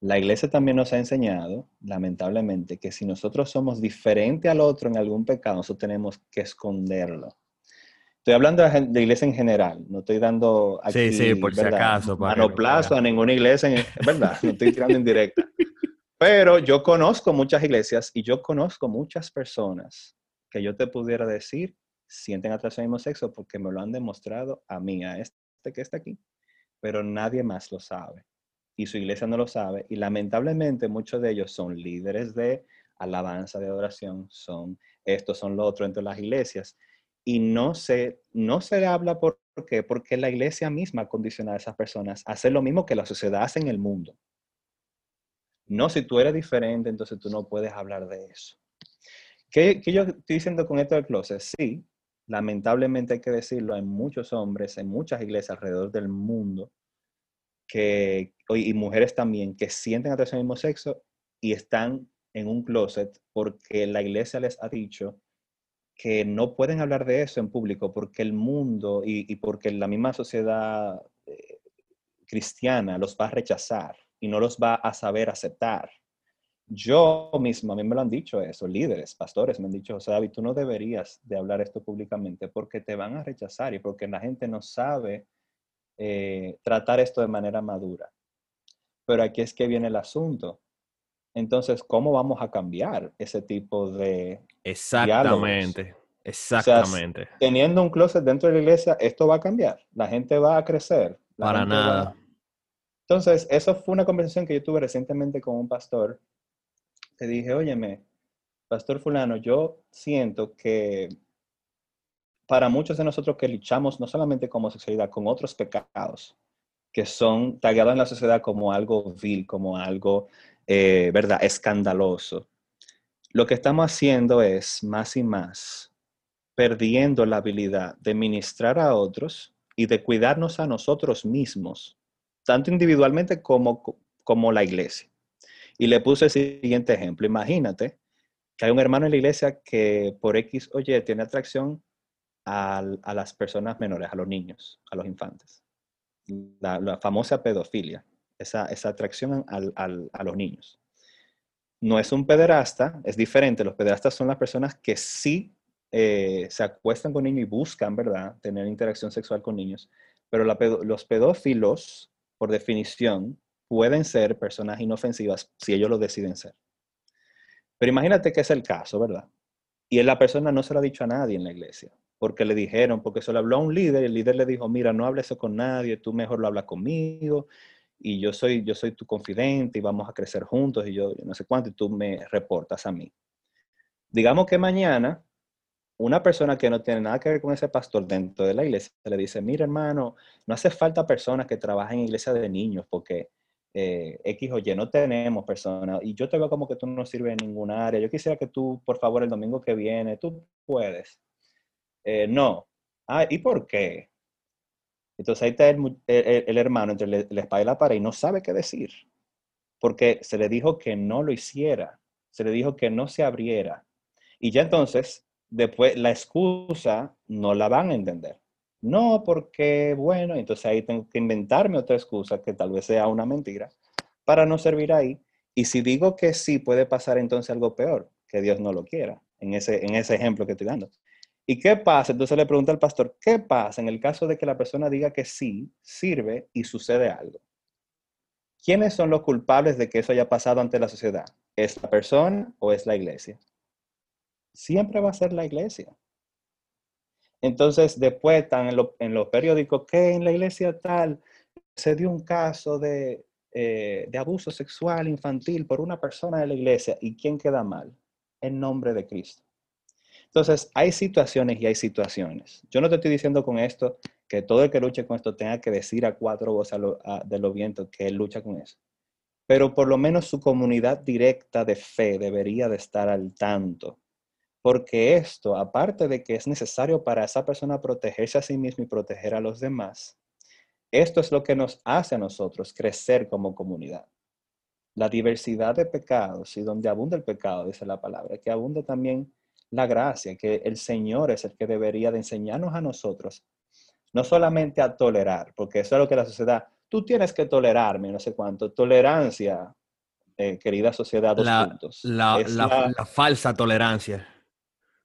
La iglesia también nos ha enseñado, lamentablemente, que si nosotros somos diferentes al otro en algún pecado, nosotros tenemos que esconderlo. Estoy hablando de iglesia en general, no estoy dando aquí, sí, sí, por si acaso. Manoplazo a ninguna iglesia, en, verdad, no estoy tirando en directa. Pero yo conozco muchas iglesias y yo conozco muchas personas que yo te pudiera decir sienten atracción al mismo sexo porque me lo han demostrado a mí, a este que está aquí, pero nadie más lo sabe. Y su iglesia no lo sabe. Y lamentablemente muchos de ellos son líderes de alabanza, de adoración, son estos, son los otros entre las iglesias y no se, no se habla por qué, porque la iglesia misma condiciona a esas personas a hacer lo mismo que la sociedad hace en el mundo. No, si tú eres diferente, entonces tú no puedes hablar de eso. ¿Qué, yo estoy diciendo con esto del closet? Sí, lamentablemente hay que decirlo, hay muchos hombres, en muchas iglesias alrededor del mundo, que, y mujeres también, que sienten atracción al mismo sexo y están en un closet porque la iglesia les ha dicho que no pueden hablar de eso en público porque el mundo y, porque la misma sociedad eh, cristiana los va a rechazar y no los va a saber aceptar. Yo mismo, a mí me lo han dicho eso, líderes, pastores me han dicho, José David, tú no deberías de hablar esto públicamente porque te van a rechazar y porque la gente no sabe eh, tratar esto de manera madura. Pero aquí es que viene el asunto. Entonces, ¿cómo vamos a cambiar ese tipo de... Exactamente, exactamente. teniendo un closet dentro de la iglesia, esto va a cambiar. La gente va a crecer. Para nada. Entonces, eso fue una conversación que yo tuve recientemente con un pastor. Te dije, óyeme, pastor fulano, yo siento que para muchos de nosotros que luchamos no solamente con homosexualidad, con otros pecados, que son tallados en la sociedad como algo vil, como algo eh, ¿verdad? Escandaloso. Lo que estamos haciendo es más y más perdiendo la habilidad de ministrar a otros y de cuidarnos a nosotros mismos, tanto individualmente como, como la iglesia. Y le puse el siguiente ejemplo. Imagínate que hay un hermano en la iglesia que por X, oye, tiene atracción a, las personas menores, a los niños, a los infantes. la famosa pedofilia esa, atracción a los niños. No es un pederasta, es diferente. Los pederastas son las personas que sí eh, se acuestan con niños y buscan, ¿verdad?, tener interacción sexual con niños. Pero los pedófilos, por definición, pueden ser personas inofensivas si ellos lo deciden ser. Pero imagínate que es el caso, ¿verdad? Y la persona no se lo ha dicho a nadie en la iglesia, porque le dijeron, porque se lo habló a un líder, y el líder le dijo, mira, no hables eso con nadie, tú mejor lo hablas conmigo, y yo soy, yo soy tu confidente y vamos a crecer juntos, y yo, no sé cuánto, y tú me reportas a mí. Digamos que mañana una persona que no tiene nada que ver con ese pastor dentro de la iglesia le dice, mira hermano, no hace falta personas que trabajen en iglesia de niños porque eh, X o Y no tenemos personas y yo te veo como que tú no sirves en ninguna área. Yo quisiera que tú, por favor, el domingo que viene, tú puedes. Eh, no. Ah, ¿y por qué? Entonces ahí está el, hermano entre la espada y la pared y no sabe qué decir. Porque se le dijo que no lo hiciera. Se le dijo que no se abriera. Y ya entonces después la excusa no la van a entender. No, porque, bueno, entonces ahí tengo que inventarme otra excusa que tal vez sea una mentira para no servir ahí. Y si digo que sí, puede pasar entonces algo peor, que Dios no lo quiera, en ese, en ese ejemplo que estoy dando. ¿Y qué pasa? Entonces le pregunta al pastor, ¿qué pasa en el caso de que la persona diga que sí, sirve y sucede algo? ¿Quiénes son los culpables de que eso haya pasado ante la sociedad? ¿Es la persona o es la iglesia? siempre va a ser la iglesia. Entonces, después están en, los periódicos que en la iglesia tal se dio un caso de, eh, de abuso sexual infantil por una persona de la iglesia. ¿Y quién queda mal? En nombre de Cristo. Entonces, hay situaciones y hay situaciones. Yo no te estoy diciendo con esto que todo el que luche con esto tenga que decir a cuatro voces de los vientos que él lucha con eso. Pero por lo menos su comunidad directa de fe debería de estar al tanto porque esto, aparte de que es necesario para esa persona protegerse a sí misma y proteger a los demás, esto es lo que nos hace a nosotros crecer como comunidad. La diversidad de pecados y donde abunda el pecado, dice la palabra, que abunde también la gracia, que el Señor es el que debería de enseñarnos a nosotros, no solamente a tolerar, porque eso es lo que la sociedad, tú tienes que tolerarme, no sé cuánto, tolerancia, eh, querida sociedad, dos puntos. la falsa tolerancia.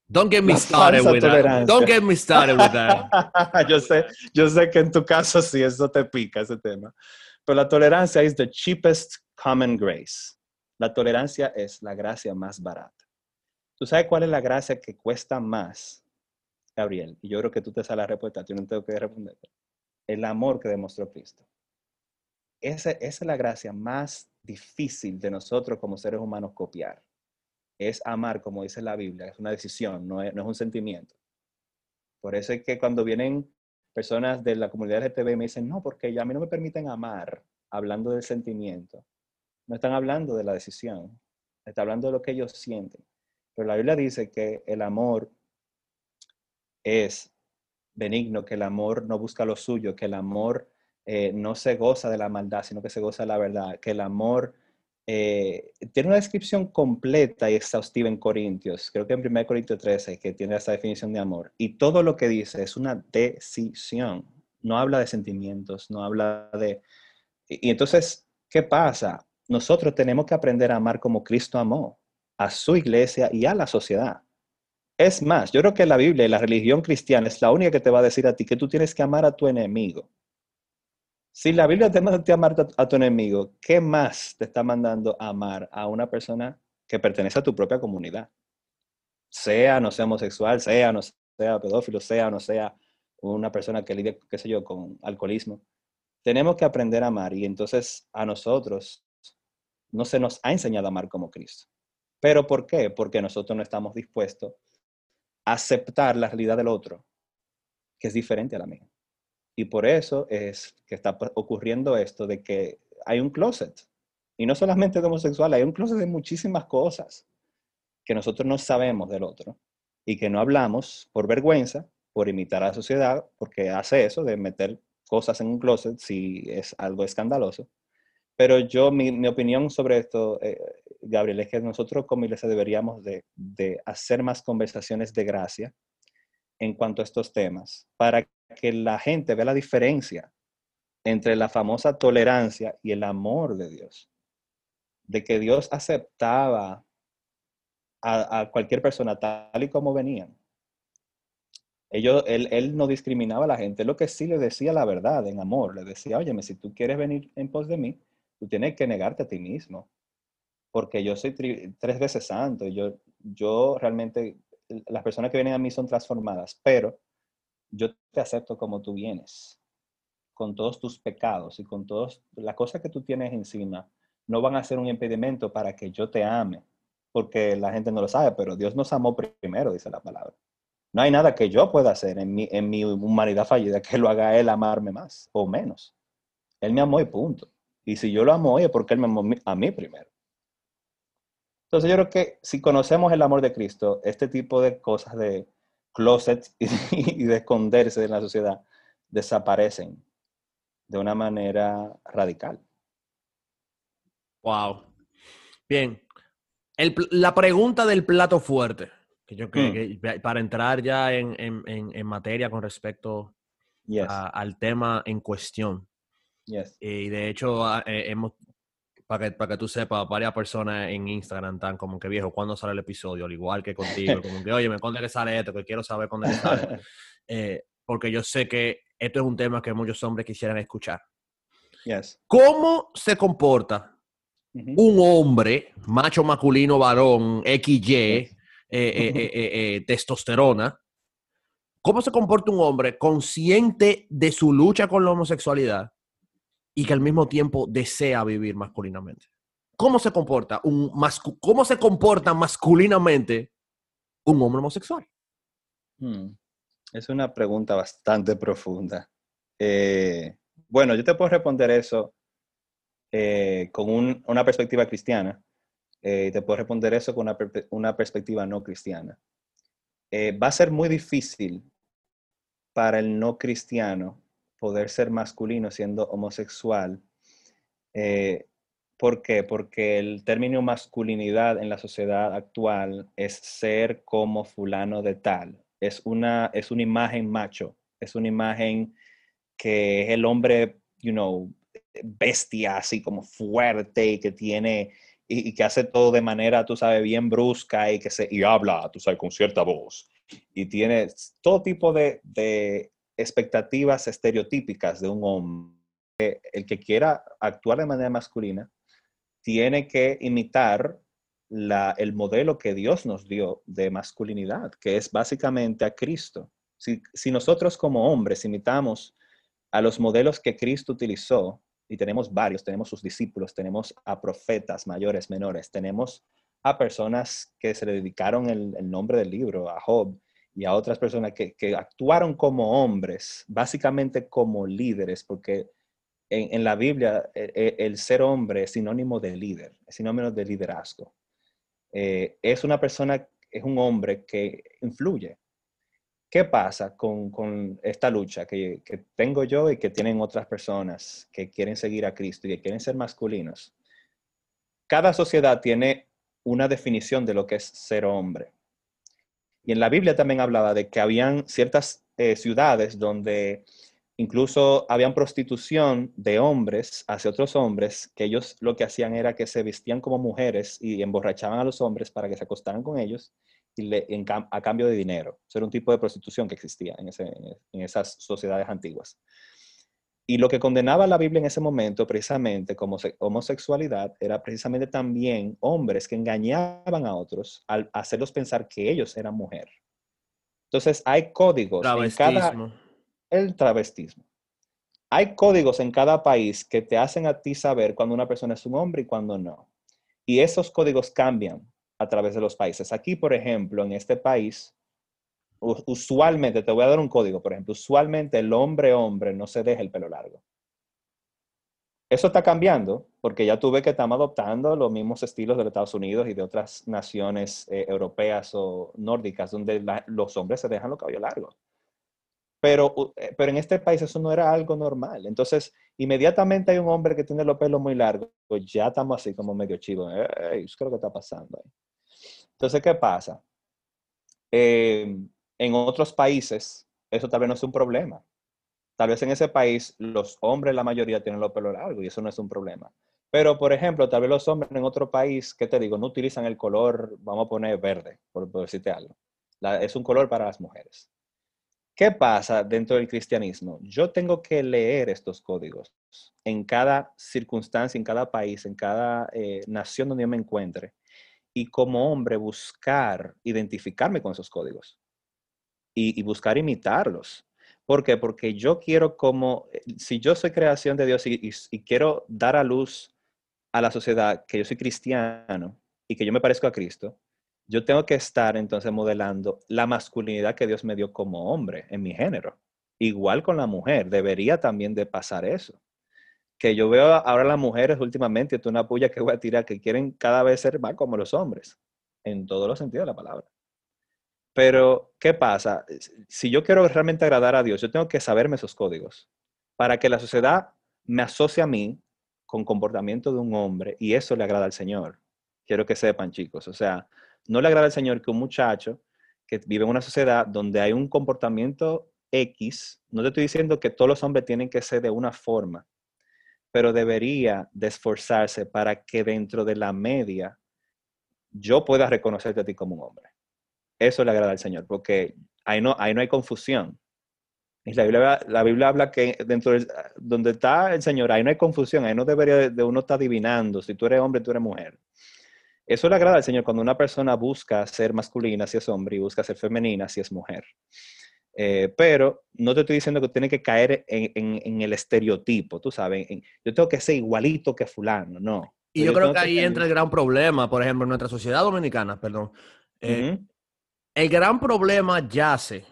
Don't get me started with that. Don't get me started with that. yo, sé, yo sé que en tu caso sí, eso te pica ese tema. Pero la tolerancia es the cheapest common grace. La tolerancia es la gracia más barata. ¿Tú sabes cuál es la gracia que cuesta más, Gabriel? Y yo creo que tú te sabes la respuesta, yo no tengo que responder. El amor que demostró Cristo. esa es la gracia más difícil de nosotros como seres humanos copiar es amar, como dice la Biblia, es una decisión, no es, un sentimiento. Por eso es que cuando vienen personas de la comunidad LGTB me dicen, no, porque ya a mí no me permiten amar hablando del sentimiento. No están hablando de la decisión, está hablando de lo que ellos sienten. Pero la Biblia dice que el amor es benigno, que el amor no busca lo suyo, que el amor eh, no se goza de la maldad, sino que se goza de la verdad, que el amor eh, tiene una descripción completa y exhaustiva en Corintios, creo que en 1 Corintios 13, que tiene esa definición de amor. Y todo lo que dice es una decisión, no habla de sentimientos, no habla de... Y, entonces, ¿qué pasa? Nosotros tenemos que aprender a amar como Cristo amó a su iglesia y a la sociedad. Es más, yo creo que la Biblia y la religión cristiana es la única que te va a decir a ti que tú tienes que amar a tu enemigo. Si la Biblia te manda a amar a tu enemigo, ¿qué más te está mandando amar a una persona que pertenece a tu propia comunidad? Sea no sea homosexual, sea no sea pedófilo, sea no sea una persona que lidia, qué sé yo, con alcoholismo. Tenemos que aprender a amar y entonces a nosotros no se nos ha enseñado a amar como Cristo. ¿Pero por qué? Porque nosotros no estamos dispuestos a aceptar la realidad del otro, que es diferente a la mía. Y por eso es que está ocurriendo esto de que hay un closet. Y no solamente de homosexual, hay un closet de muchísimas cosas que nosotros no sabemos del otro y que no hablamos por vergüenza, por imitar a la sociedad, porque hace eso de meter cosas en un closet si es algo escandaloso. Pero yo, mi, opinión sobre esto, eh, Gabriel, es que nosotros como iglesia deberíamos de, de hacer más conversaciones de gracia en cuanto a estos temas, para que la gente vea la diferencia entre la famosa tolerancia y el amor de Dios. De que Dios aceptaba a, cualquier persona tal y como venían. Ellos, él, él, no discriminaba a la gente, lo que sí le decía la verdad en amor. Le decía, óyeme, si tú quieres venir en pos de mí, tú tienes que negarte a ti mismo. Porque yo soy tres veces santo. Yo, yo realmente, las personas que vienen a mí son transformadas, pero yo te acepto como tú vienes, con todos tus pecados y con todas las cosas que tú tienes encima, no van a ser un impedimento para que yo te ame, porque la gente no lo sabe, pero Dios nos amó primero, dice la palabra. No hay nada que yo pueda hacer en mi, en mi humanidad fallida que lo haga Él amarme más o menos. Él me amó y punto. Y si yo lo amo hoy es porque Él me amó a mí primero. Entonces yo creo que si conocemos el amor de Cristo, este tipo de cosas de closet (laughs) y, de esconderse de la sociedad desaparecen de una manera radical. Wow. Bien. la pregunta del plato fuerte, que yo creo mm. que para entrar ya en, materia con respecto al tema en cuestión. Yes. Y de hecho, ah, eh, hemos para que, para que tú sepas, varias personas en Instagram están como que viejo, ¿cuándo sale el episodio? Al igual que contigo, como que, oye, me cuándo que sale esto, que quiero saber cuándo sale. (laughs) Eh, porque yo sé que esto es un tema que muchos hombres quisieran escuchar. Yes. ¿Cómo se comporta un hombre, macho masculino, varón, XY, (laughs) eh, eh, testosterona? ¿Cómo se comporta un hombre consciente de su lucha con la homosexualidad? Y que al mismo tiempo desea vivir masculinamente. ¿Cómo se comporta un cómo se comporta masculinamente un hombre homosexual? Hmm. Es una pregunta bastante profunda. Eh, bueno, yo te puedo responder eso eh, con una perspectiva cristiana. Eh, te puedo responder eso con una, una perspectiva no cristiana. va a ser muy difícil para el no cristiano poder ser masculino siendo homosexual. Eh, ¿Por qué? Porque el término masculinidad en la sociedad actual es ser como fulano de tal. Es una, es una imagen macho, es una imagen que es el hombre, you know, bestia, así como fuerte y que tiene y, que hace todo de manera, tú sabes, bien brusca y que se y habla, tú sabes, con cierta voz. Y tiene todo tipo de, de expectativas estereotípicas de un hombre. El que quiera actuar de manera masculina tiene que imitar el modelo que Dios nos dio de masculinidad, que es básicamente a Cristo. Si, si nosotros como hombres imitamos a los modelos que Cristo utilizó, y tenemos varios, tenemos sus discípulos, tenemos a profetas mayores, menores, tenemos a personas que se le dedicaron el, el nombre del libro, a Job, y a otras personas que, actuaron como hombres, básicamente como líderes, porque en, la Biblia e, e, el, ser hombre es sinónimo de líder, es sinónimo de liderazgo. Eh, es una persona, es un hombre que influye. ¿Qué pasa con, esta lucha que, que, tengo yo y que tienen otras personas que quieren seguir a Cristo y que quieren ser masculinos? Cada sociedad tiene una definición de lo que es ser hombre. Y en la Biblia también hablaba de que habían ciertas eh, ciudades donde incluso habían prostitución de hombres hacia otros hombres, que ellos lo que hacían era que se vestían como mujeres y emborrachaban a los hombres para que se acostaran con ellos y a cambio de dinero. Eso era un tipo de prostitución que existía en esas sociedades antiguas. Y lo que condenaba la Biblia en ese momento, precisamente como homosexualidad, era precisamente también hombres que engañaban a otros al hacerlos pensar que ellos eran mujer. Entonces, hay códigos en cada... El travestismo. Hay códigos en cada país que te hacen a ti saber cuando una persona es un hombre y cuando no. Y esos códigos cambian a través de los países. Aquí, por ejemplo, en este país, usualmente, te voy a dar un código, por ejemplo, usualmente el hombre hombre no se deja el pelo largo. Eso está cambiando porque ya tuve que estamos adoptando los mismos estilos de los Estados Unidos y de otras naciones eh, europeas o nórdicas donde los hombres se dejan los cabellos largos. Pero, eh, pero en este país eso no era algo normal. Entonces, inmediatamente hay un hombre que tiene los pelos muy largos, pues ya estamos así como medio chivos. ¿qué es lo que está pasando ahí? Entonces, ¿qué pasa? Eh, en otros países eso tal vez no es un problema. Tal vez en ese país los hombres, la mayoría, tienen los pelos largos y eso no es un problema. Pero, por ejemplo, tal vez los hombres en otro país, ¿qué te digo? No utilizan el color, vamos a poner verde, por, decirte algo. es un color para las mujeres. ¿Qué pasa dentro del cristianismo? Yo tengo que leer estos códigos en cada circunstancia, en cada país, en cada eh, nación donde yo me encuentre. Y como hombre buscar identificarme con esos códigos y buscar imitarlos. ¿Por qué? Porque yo quiero como, eh, si yo soy creación de Dios y, quiero dar a luz a la sociedad que yo soy cristiano y que yo me parezco a Cristo, yo tengo que estar entonces modelando la masculinidad que Dios me dio como hombre en mi género. Igual con la mujer, debería también de pasar eso. Que yo veo ahora las mujeres últimamente, esto es una puya que voy a tirar, que quieren cada vez ser más como los hombres, en todos los sentidos de la palabra. Pero, ¿qué pasa? Si yo quiero realmente agradar a Dios, yo tengo que saberme esos códigos para que la sociedad me asocie a mí con comportamiento de un hombre y eso le agrada al Señor. Quiero que sepan, chicos. O sea, no le agrada al Señor que un muchacho que vive en una sociedad donde hay un comportamiento X, no te estoy diciendo que todos los hombres tienen que ser de una forma, pero debería de esforzarse para que dentro de la media yo pueda reconocerte a ti como un hombre. Eso le agrada al Señor, porque ahí no, ahí no hay confusión. La Biblia, la Biblia habla que dentro de donde está el Señor, ahí no hay confusión, ahí no debería de uno estar adivinando si tú eres hombre, tú eres mujer. Eso le agrada al Señor cuando una persona busca ser masculina si es hombre y busca ser femenina si es mujer. Eh, pero no te estoy diciendo que tiene que caer en, el estereotipo, tú sabes, yo tengo que ser igualito que fulano, no. Y yo, creo que ahí entra el gran problema, por ejemplo, en nuestra sociedad dominicana, perdón. Eh, el gran problema yace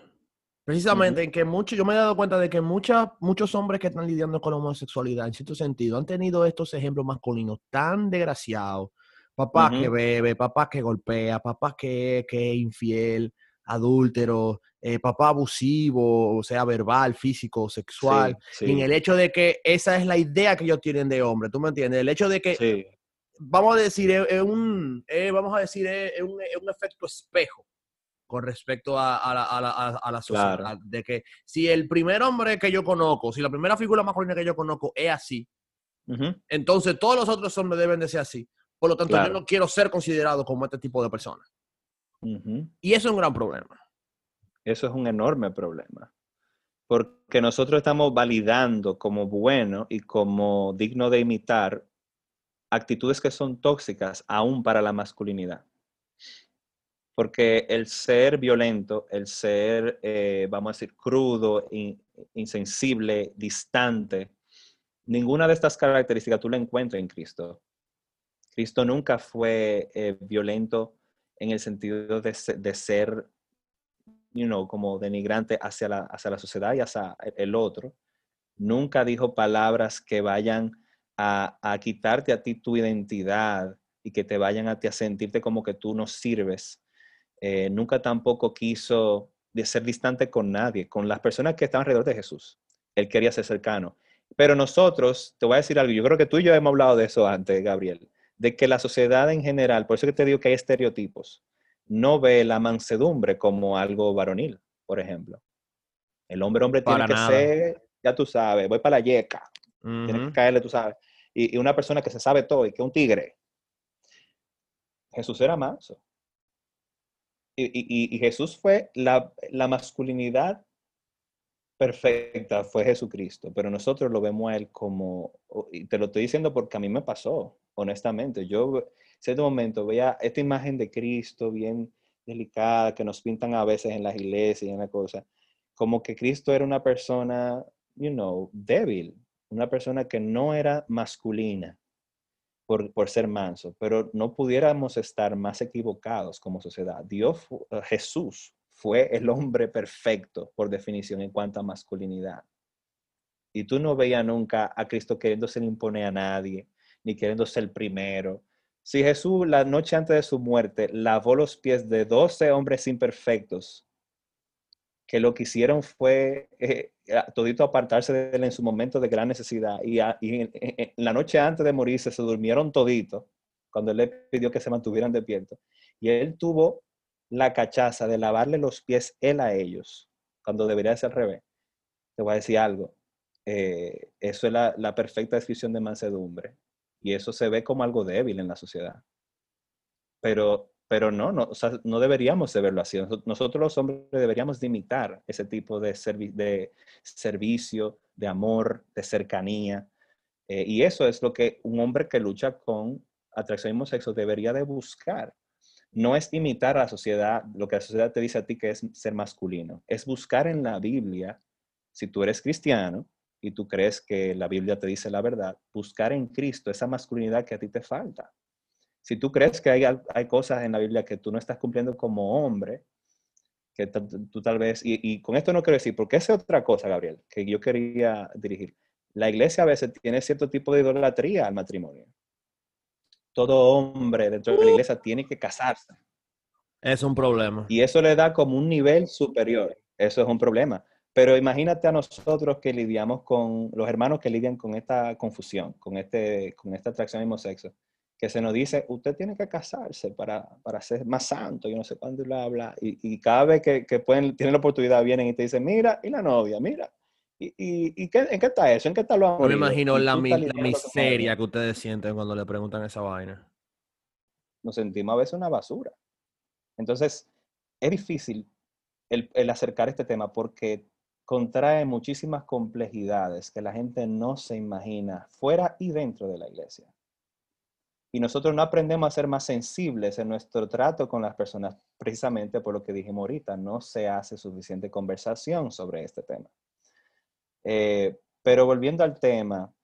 precisamente en que muchos, yo me he dado cuenta de que muchos hombres que están lidiando con la homosexualidad, en cierto sentido, han tenido estos ejemplos masculinos tan desgraciados. Papá que bebe, papá que golpea, papá que, es infiel, adúltero, eh, papá abusivo, o sea, verbal, físico, sexual. en el hecho de que esa es la idea que ellos tienen de hombre, ¿tú me entiendes? El hecho de que, vamos a decir, es, un, vamos a decir, es un efecto espejo con respecto a, la, sociedad. De que si el primer hombre que yo conozco, si la primera figura masculina que yo conozco es así, entonces todos los otros hombres deben de ser así. Por lo tanto, yo no quiero ser considerado como este tipo de persona. Y eso es un gran problema. Eso es un enorme problema. Porque nosotros estamos validando como bueno y como digno de imitar actitudes que son tóxicas aún para la masculinidad. Porque el ser violento, el ser, eh, vamos a decir, crudo, insensible, distante, ninguna de estas características tú la encuentras en Cristo. Cristo nunca fue eh, violento en el sentido de, ser, you know, como denigrante hacia la, hacia la sociedad y hacia el otro. Nunca dijo palabras que vayan a, a quitarte a ti tu identidad y que te vayan a, ti a sentirte como que tú no sirves eh, nunca tampoco quiso de ser distante con nadie, con las personas que estaban alrededor de Jesús. Él quería ser cercano. Pero nosotros, te voy a decir algo, yo creo que tú y yo hemos hablado de eso antes, Gabriel, de que la sociedad en general, por eso que te digo que hay estereotipos, no ve la mansedumbre como algo varonil, por ejemplo. El hombre hombre tiene que ser, ya tú sabes, voy para la yeca, tiene que caerle, tú sabes. Y, y, una persona que se sabe todo y que es un tigre. Jesús era manso y, Jesús fue la, masculinidad perfecta, fue Jesucristo, pero nosotros lo vemos a Él como, y te lo estoy diciendo porque a mí me pasó, honestamente, yo en cierto momento veía esta imagen de Cristo bien delicada que nos pintan a veces en las iglesias y en la cosa, como que Cristo era una persona, you know, débil, una persona que no era masculina, por, ser manso, pero no pudiéramos estar más equivocados como sociedad. Dios, eh, Jesús, fue el hombre perfecto por definición en cuanto a masculinidad. Y tú no veías nunca a Cristo queriendo ser impone a nadie, ni queriendo ser el primero. Si Jesús la noche antes de su muerte lavó los pies de 12 hombres imperfectos, que lo que hicieron fue eh, todito apartarse de él en su momento de gran necesidad. Y, en, la noche antes de morirse se durmieron todito cuando él le pidió que se mantuvieran despiertos. Y él tuvo la cachaza de lavarle los pies él a ellos, cuando debería ser al revés. te voy a decir algo. Eh, eso es la, la, perfecta descripción de mansedumbre. Y eso se ve como algo débil en la sociedad. Pero, pero no, no, no deberíamos de verlo así. Nosotros los hombres deberíamos de imitar ese tipo de, servicio, de amor, de cercanía. Eh, y eso es lo que un hombre que lucha con atracción y sexo debería de buscar. No es imitar a la sociedad, lo que la sociedad te dice a ti que es ser masculino. Es buscar en la Biblia, si tú eres cristiano y tú crees que la Biblia te dice la verdad, buscar en Cristo esa masculinidad que a ti te falta. Si tú crees que hay, hay cosas en la Biblia que tú no estás cumpliendo como hombre, que tú tal vez, y, con esto no quiero decir, porque esa es otra cosa, Gabriel, que yo quería dirigir. La iglesia a veces tiene cierto tipo de idolatría al matrimonio. Todo hombre dentro de la uh. iglesia tiene que casarse. Es un problema. Y eso le da como un nivel superior. Eso es un problema. Pero imagínate a nosotros que lidiamos con los hermanos que lidian con esta confusión, con, este, con esta atracción al mismo sexo que se nos dice, usted tiene que casarse para, para ser más santo, yo no sé cuándo bla, bla. Y, y cada vez que, que, pueden, tienen la oportunidad, vienen y te dicen, mira, y la novia, mira. ¿Y, y, qué, en qué está eso? ¿En qué está lo amor? me imagino la, miseria que ustedes sienten cuando le preguntan esa vaina. Nos sentimos a veces una basura. Entonces, es difícil el, el acercar este tema porque contrae muchísimas complejidades que la gente no se imagina fuera y dentro de la iglesia. Y nosotros no aprendemos a ser más sensibles en nuestro trato con las personas, precisamente por lo que dijimos ahorita, no se hace suficiente conversación sobre este tema. Eh, pero volviendo al tema,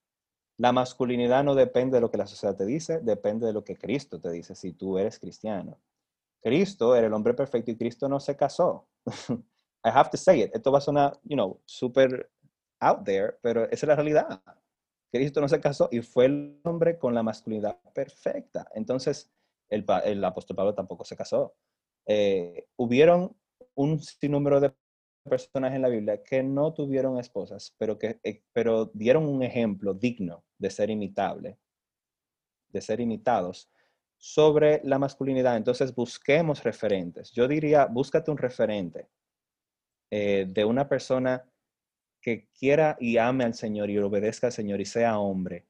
la masculinidad no depende de lo que la sociedad te dice, depende de lo que Cristo te dice, si tú eres cristiano. Cristo era el hombre perfecto y Cristo no se casó. (laughs) I have to say it. Esto va a sonar, you know, super out there, pero esa es la realidad. Cristo no se casó y fue el hombre con la masculinidad perfecta. Entonces, el, apóstol Pablo tampoco se casó. Eh, hubieron un sinnúmero de personas en la Biblia que no tuvieron esposas, pero que eh, pero dieron un ejemplo digno de ser imitable, de ser imitados sobre la masculinidad. Entonces, busquemos referentes. Yo diría, búscate un referente eh, de una persona que quiera y ame al Señor y obedezca al Señor y sea hombre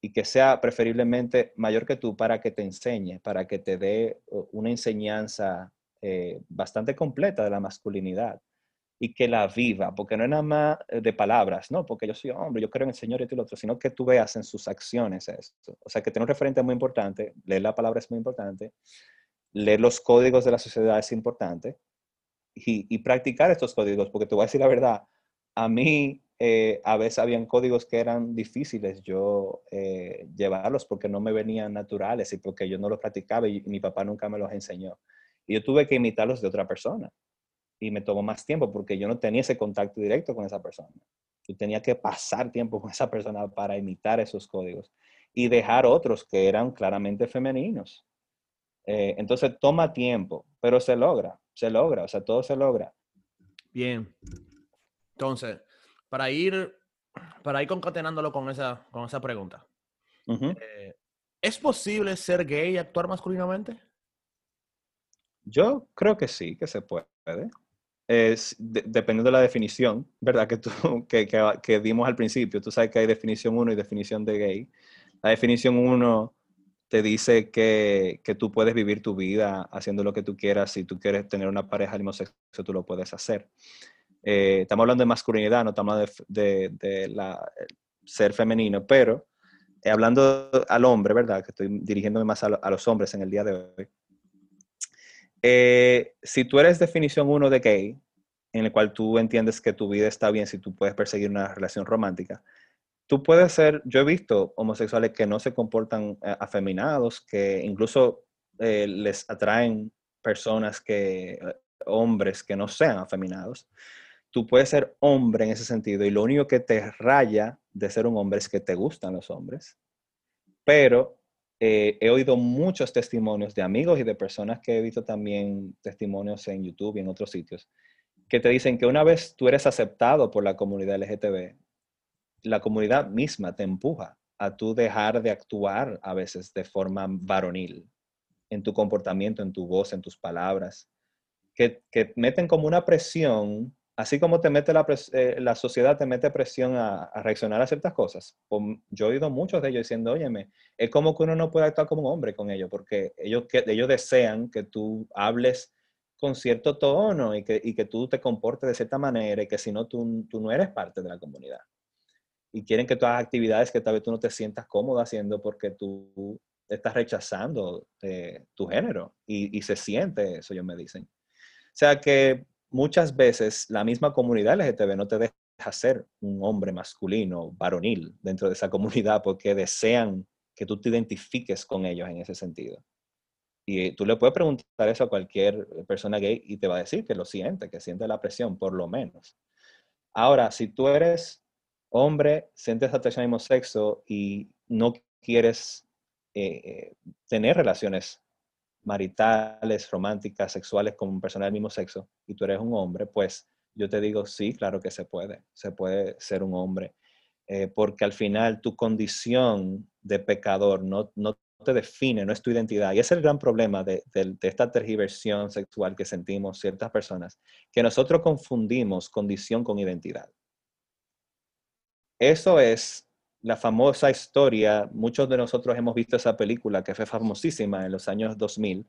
y que sea preferiblemente mayor que tú para que te enseñe, para que te dé una enseñanza eh, bastante completa de la masculinidad y que la viva, porque no es nada más de palabras, ¿no? Porque yo soy hombre, yo creo en el Señor y todo lo otro, sino que tú veas en sus acciones esto. O sea, que tener un referente es muy importante, leer la palabra es muy importante, leer los códigos de la sociedad es importante y, y practicar estos códigos, porque te voy a decir la verdad, a mí eh, a veces habían códigos que eran difíciles yo eh, llevarlos porque no me venían naturales y porque yo no los practicaba y mi papá nunca me los enseñó. Y yo tuve que imitarlos de otra persona. Y me tomó más tiempo porque yo no tenía ese contacto directo con esa persona. Yo tenía que pasar tiempo (laughs) con esa persona para imitar esos códigos y dejar otros que eran claramente femeninos. Eh, entonces toma tiempo, pero se logra, se logra, o sea, todo se logra. Bien. Entonces, para ir, para ir concatenándolo con esa, con esa pregunta, eh, ¿es posible ser gay y actuar masculinamente? Yo creo que sí, que se puede. Es, dependiendo de la definición, ¿verdad? Que, tú, (laughs) que, que, dimos al principio. Tú sabes que hay definición 1 y definición de gay. La definición 1 te dice que, que, tú puedes vivir tu vida haciendo lo que tú quieras. Si tú quieres tener una pareja homosexual, tú lo puedes hacer. Eh, estamos hablando de masculinidad, no estamos hablando de, ser femenino, pero eh, hablando al hombre, ¿verdad? Que estoy dirigiéndome más a, los hombres en el día de hoy. Eh, si tú eres definición uno de gay, en el cual tú entiendes que tu vida está bien si tú puedes perseguir una relación romántica, tú puedes ser, yo he visto homosexuales que no se comportan afeminados, que incluso les atraen personas que, hombres que no sean afeminados tú puedes ser hombre en ese sentido y lo único que te raya de ser un hombre es que te gustan los hombres. Pero eh, he oído muchos testimonios de amigos y de personas que he visto también testimonios en YouTube y en otros sitios, que te dicen que una vez tú eres aceptado por la comunidad LGTB, la comunidad misma te empuja a tú dejar de actuar a veces de forma varonil en tu comportamiento, en tu voz, en tus palabras, que, que meten como una presión así como te mete la, eh, la sociedad te mete presión a, reaccionar a ciertas cosas, yo he oído muchos de ellos diciendo, óyeme, es como que uno no puede actuar como un hombre con ellos, porque ellos, que, ellos desean que tú hables con cierto tono y que, y que tú te comportes de cierta manera y que si no, tú, tú no eres parte de la comunidad. Y quieren que tú hagas actividades que tal vez tú no te sientas cómodo haciendo porque tú estás rechazando eh, tu género y, y se siente eso, ellos me dicen. O sea que muchas veces la misma comunidad LGTB no te deja ser un hombre masculino, varonil dentro de esa (laughs) comunidad porque desean que tú te identifiques con ellos en ese sentido. Y tú le puedes preguntar eso a cualquier persona gay y te va a decir que lo siente, que siente la presión, por lo menos. Ahora, si tú eres hombre, sientes atracción al mismo sexo y no quieres eh, eh, tener relaciones maritales, románticas, sexuales con un persona del mismo sexo y tú eres un hombre, pues yo te digo, sí, claro que se puede, se puede ser un hombre, eh, porque al final tu condición de pecador no, no te define, no es tu identidad. Y ese es el gran problema de, de, esta tergiversión sexual que sentimos ciertas personas, que nosotros confundimos condición con identidad. Eso es la famosa historia, muchos de nosotros hemos visto esa película que fue famosísima en los años 2000,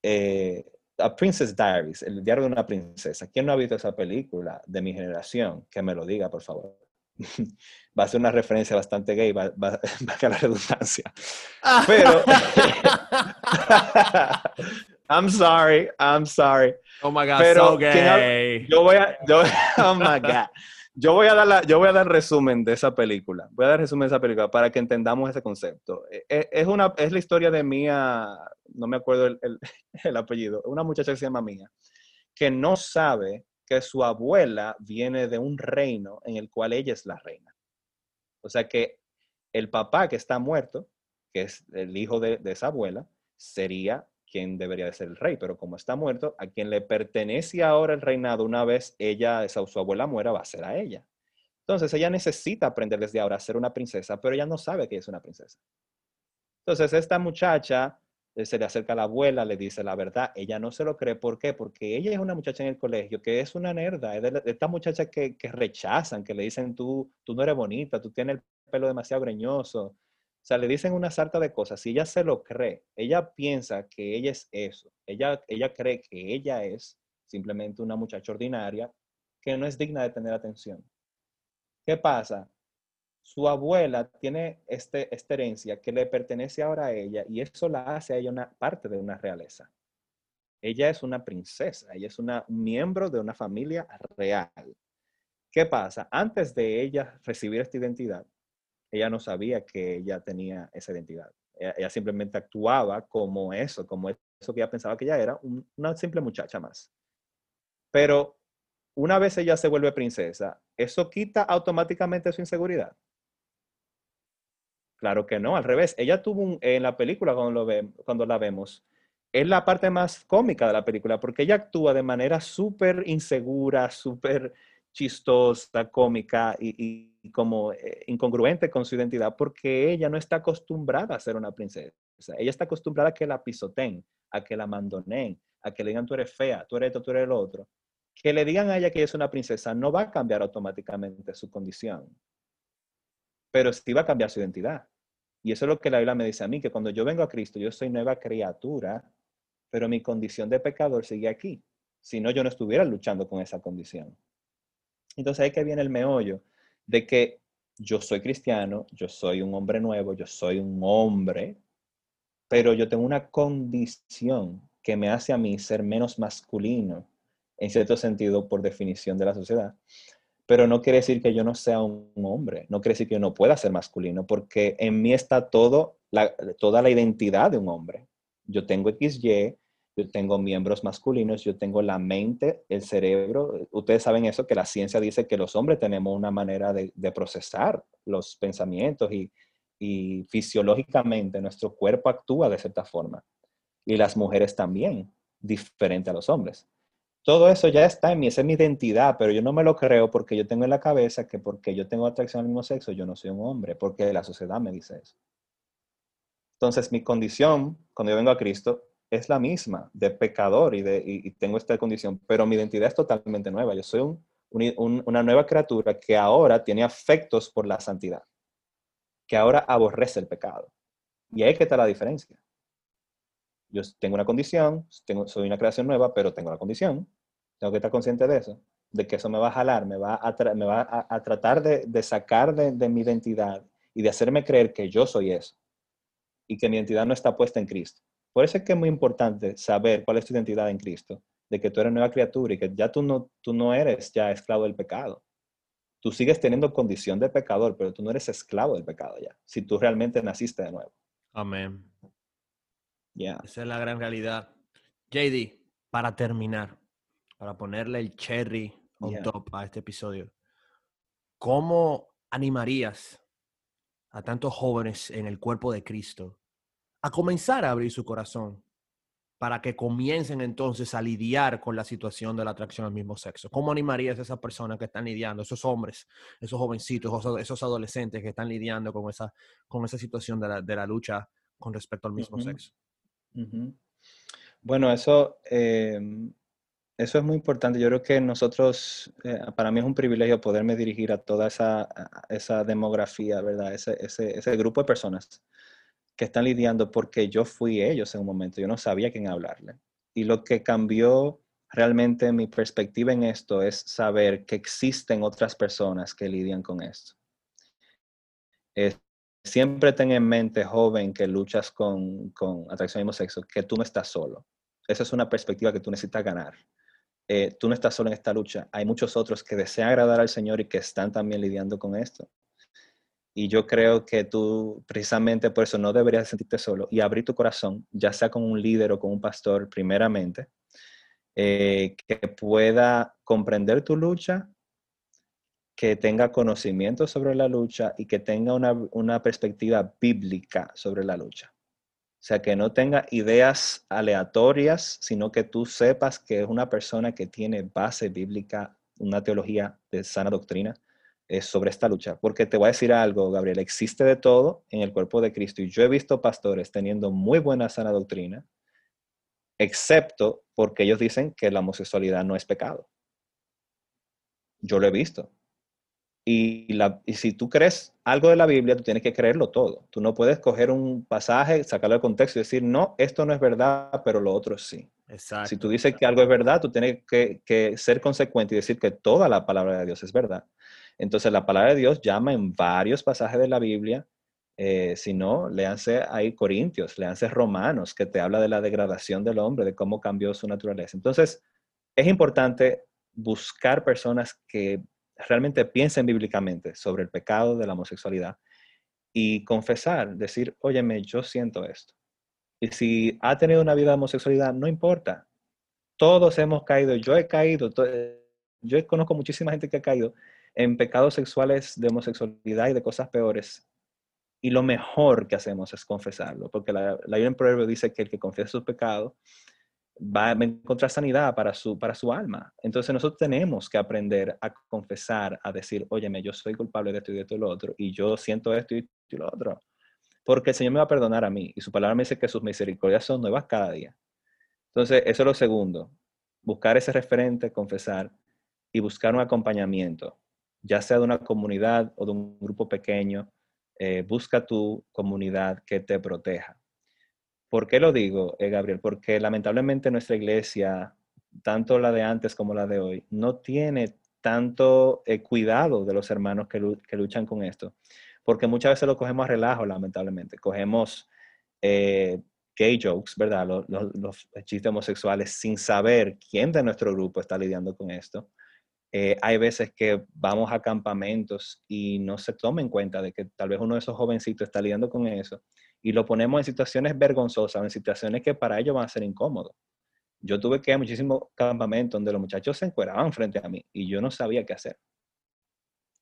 eh, A Princess Diaries, el diario de una princesa. ¿Quién no ha visto esa película de mi generación? Que me lo diga, por favor. (laughs) va a ser una referencia bastante gay, va, va, (laughs) a la redundancia. Pero, (laughs) I'm sorry, I'm sorry. Oh my God, Pero, so gay. Yo voy a, yo, oh my God. Yo voy, a dar yo voy a dar resumen de esa película. Voy a dar resumen de esa película para que entendamos ese concepto. E, e, es, una, es la historia de Mía, no me acuerdo el, el, (laughs) el apellido, una muchacha que se llama Mía, que no sabe que su abuela viene de un reino en el cual ella es la reina. O sea que el papá que está muerto, que es el hijo de, de esa abuela, sería quien debería de ser el rey, pero como está muerto, a quien le pertenece ahora el reinado una vez ella, esa, su abuela muera, va a ser a ella. Entonces ella necesita aprender desde ahora a ser una princesa, pero ella no sabe que es una princesa. Entonces esta muchacha eh, se le acerca a la abuela, le dice la verdad, ella no se lo cree, ¿por qué? Porque ella es una muchacha en el colegio que es una nerda, es de, estas muchachas que, que, rechazan, que le dicen tú, tú no eres bonita, tú tienes el pelo demasiado greñoso, o sea, le dicen una sarta de cosas. Si ella se lo cree, ella piensa que ella es eso. Ella, ella cree que ella es simplemente una muchacha ordinaria que no es digna de tener atención. ¿Qué pasa? Su abuela tiene este, esta herencia que le pertenece ahora a ella y eso la hace a ella una parte de una realeza. Ella es una princesa, ella es una, un miembro de una familia real. ¿Qué pasa? Antes de ella recibir esta identidad, ella no sabía que ella tenía esa identidad. Ella, simplemente actuaba como eso, como eso que ella pensaba que ella era, una simple muchacha más. Pero una vez ella se vuelve princesa, ¿eso quita automáticamente su inseguridad? Claro que no, al revés. Ella tuvo en la película cuando, lo cuando la vemos, es la parte más cómica de la película, porque ella actúa de manera súper insegura, súper chistosa, cómica y, como eh, incongruente con su identidad porque ella no está acostumbrada a ser una princesa. Ella está acostumbrada a que la pisoteen, a que la mandonen, a que le digan tú eres fea, tú eres esto, tú eres el otro. Que le digan a ella que es una princesa no va a cambiar automáticamente su condición, pero sí va a cambiar su identidad. Y eso es lo que la Biblia me dice a mí, que cuando yo vengo a Cristo, yo soy nueva criatura, pero mi condición de pecador sigue aquí. Si no, yo no estuviera luchando con esa condición. Entonces ahí que viene el meollo de que yo soy cristiano, yo soy un hombre nuevo, yo soy un hombre, pero yo tengo una condición que me hace a mí ser menos masculino, en cierto sentido, por definición de la sociedad. Pero no quiere decir que yo no sea un hombre, no quiere decir que yo no pueda ser masculino, porque en mí está todo toda la identidad de un hombre. Yo tengo XY, tengo miembros masculinos, yo tengo la mente, el cerebro. Ustedes saben eso, que la ciencia dice que los hombres tenemos una manera de, procesar los pensamientos y, y, fisiológicamente nuestro cuerpo actúa de cierta forma. Y las mujeres también, diferente a los hombres. Todo eso ya está en mí, es mi identidad, pero yo no me lo creo porque yo tengo en la cabeza que porque yo tengo atracción al mismo sexo, yo no soy un hombre, porque la sociedad me dice eso. Entonces, mi condición, cuando yo vengo a Cristo, es la misma de pecador y, de, y, tengo esta condición, pero mi identidad es totalmente nueva. Yo soy un una nueva criatura que ahora tiene afectos por la santidad, que ahora aborrece el pecado. Y ahí que está la diferencia. Yo tengo una condición, tengo, soy una creación nueva, pero tengo la condición. Tengo que estar consciente de eso, de que eso me va a jalar, me va a, me va a, tratar de, sacar de, de mi identidad y de hacerme creer que yo soy eso y que mi identidad no está puesta en Cristo. Por eso es que es muy importante saber cuál es tu identidad en Cristo, de que tú eres nueva criatura y que ya tú no, tú no eres ya esclavo del pecado. Tú sigues teniendo condición de pecador, pero tú no eres esclavo del pecado ya, si tú realmente naciste de nuevo. Amén. Esa es la gran realidad. JD, para terminar, para ponerle el cherry on top a este episodio, ¿cómo animarías a tantos jóvenes en el cuerpo de Cristo a comenzar a abrir su corazón para que comiencen entonces a lidiar con la situación de la atracción al mismo sexo? ¿Cómo animarías a esas personas que están lidiando, esos hombres, esos jovencitos, esos adolescentes que están lidiando con esa, con esa situación de la, de la lucha con respecto al mismo sexo? Bueno, eso, em, eso es muy importante. Yo creo que nosotros, eh, para mí es un privilegio poderme dirigir a toda esa, esa demografía, ¿verdad? Ese, ese, ese, grupo de personas que están lidiando porque yo fui ellos en un momento, yo no sabía quién hablarle. Y lo que cambió realmente mi perspectiva en esto es saber que existen otras personas que lidian con esto. Es, siempre ten en mente, joven, que luchas con, con atracción al mismo sexo, que tú no estás solo. Esa es una perspectiva que tú necesitas ganar. Eh, tú no estás solo en esta lucha. Hay muchos otros que desean agradar al Señor y que están también lidiando con esto. Y yo creo que tú, precisamente por eso, no deberías sentirte solo y abrir tu corazón, ya sea con un líder o con un pastor, primeramente, eh, que pueda comprender tu lucha que tenga conocimiento sobre la lucha y que tenga una, perspectiva bíblica sobre la lucha. O sea, que no tenga ideas aleatorias, sino que tú sepas que es una persona que tiene base bíblica, una teología de sana doctrina eh, sobre esta lucha. Porque te voy a decir algo, Gabriel, existe de todo en el cuerpo de Cristo. Y yo he visto pastores teniendo muy buena sana doctrina, excepto porque ellos dicen que la homosexualidad no es pecado. Yo lo he visto. Y, la, y, si tú crees algo de la Biblia, tú tienes que creerlo todo. Tú no puedes coger un pasaje, sacarlo del contexto y decir, no, esto no es verdad, pero lo otro sí. Exacto. Si tú dices que algo es verdad, tú tienes que, que, ser consecuente y decir que toda la palabra de Dios es verdad. Entonces, la palabra de Dios llama en varios pasajes de la Biblia. Eh, si no, léanse ahí Corintios, léanse Romanos, que te habla de la degradación del hombre, de cómo cambió su naturaleza. Entonces, es importante buscar personas que realmente piensen bíblicamente sobre el pecado de la homosexualidad y confesar, decir, óyeme, yo siento esto. Y si ha tenido una vida de homosexualidad, no importa. Todos hemos caído, yo he caído, yo conozco muchísima gente que ha caído en pecados sexuales de homosexualidad y de cosas peores. Y lo mejor que hacemos es confesarlo, porque la, la en proverbio dice que el que confiesa sus pecados va a encontrar sanidad para su, para su alma. Entonces nosotros tenemos que aprender a confesar, a decir, óyeme, yo soy culpable de esto y de esto y lo otro, y yo siento esto y, lo otro. Porque el Señor me va a perdonar a mí, y su palabra me dice que sus misericordias son nuevas cada día. Entonces, eso es lo segundo, buscar ese referente, confesar, y buscar un acompañamiento, ya sea de una comunidad o de un grupo pequeño, eh, busca tu comunidad que te proteja. ¿Por qué lo digo, eh, Gabriel? Porque lamentablemente nuestra iglesia, tanto la de antes como la de hoy, no tiene tanto eh, cuidado de los hermanos que, luchan con esto. Porque muchas veces lo cogemos a relajo, lamentablemente. Cogemos eh, gay jokes, ¿verdad? Los, los, chistes homosexuales sin saber quién de nuestro grupo está lidiando con esto. Hay veces que vamos a campamentos y no se toma en cuenta de que tal vez uno de esos jovencitos está lidiando con eso y lo ponemos en situaciones vergonzosas, en situaciones que para ellos van a ser incómodos. Yo tuve que ir a muchísimos campamentos donde los muchachos se encueraban frente a mí y yo no sabía qué hacer.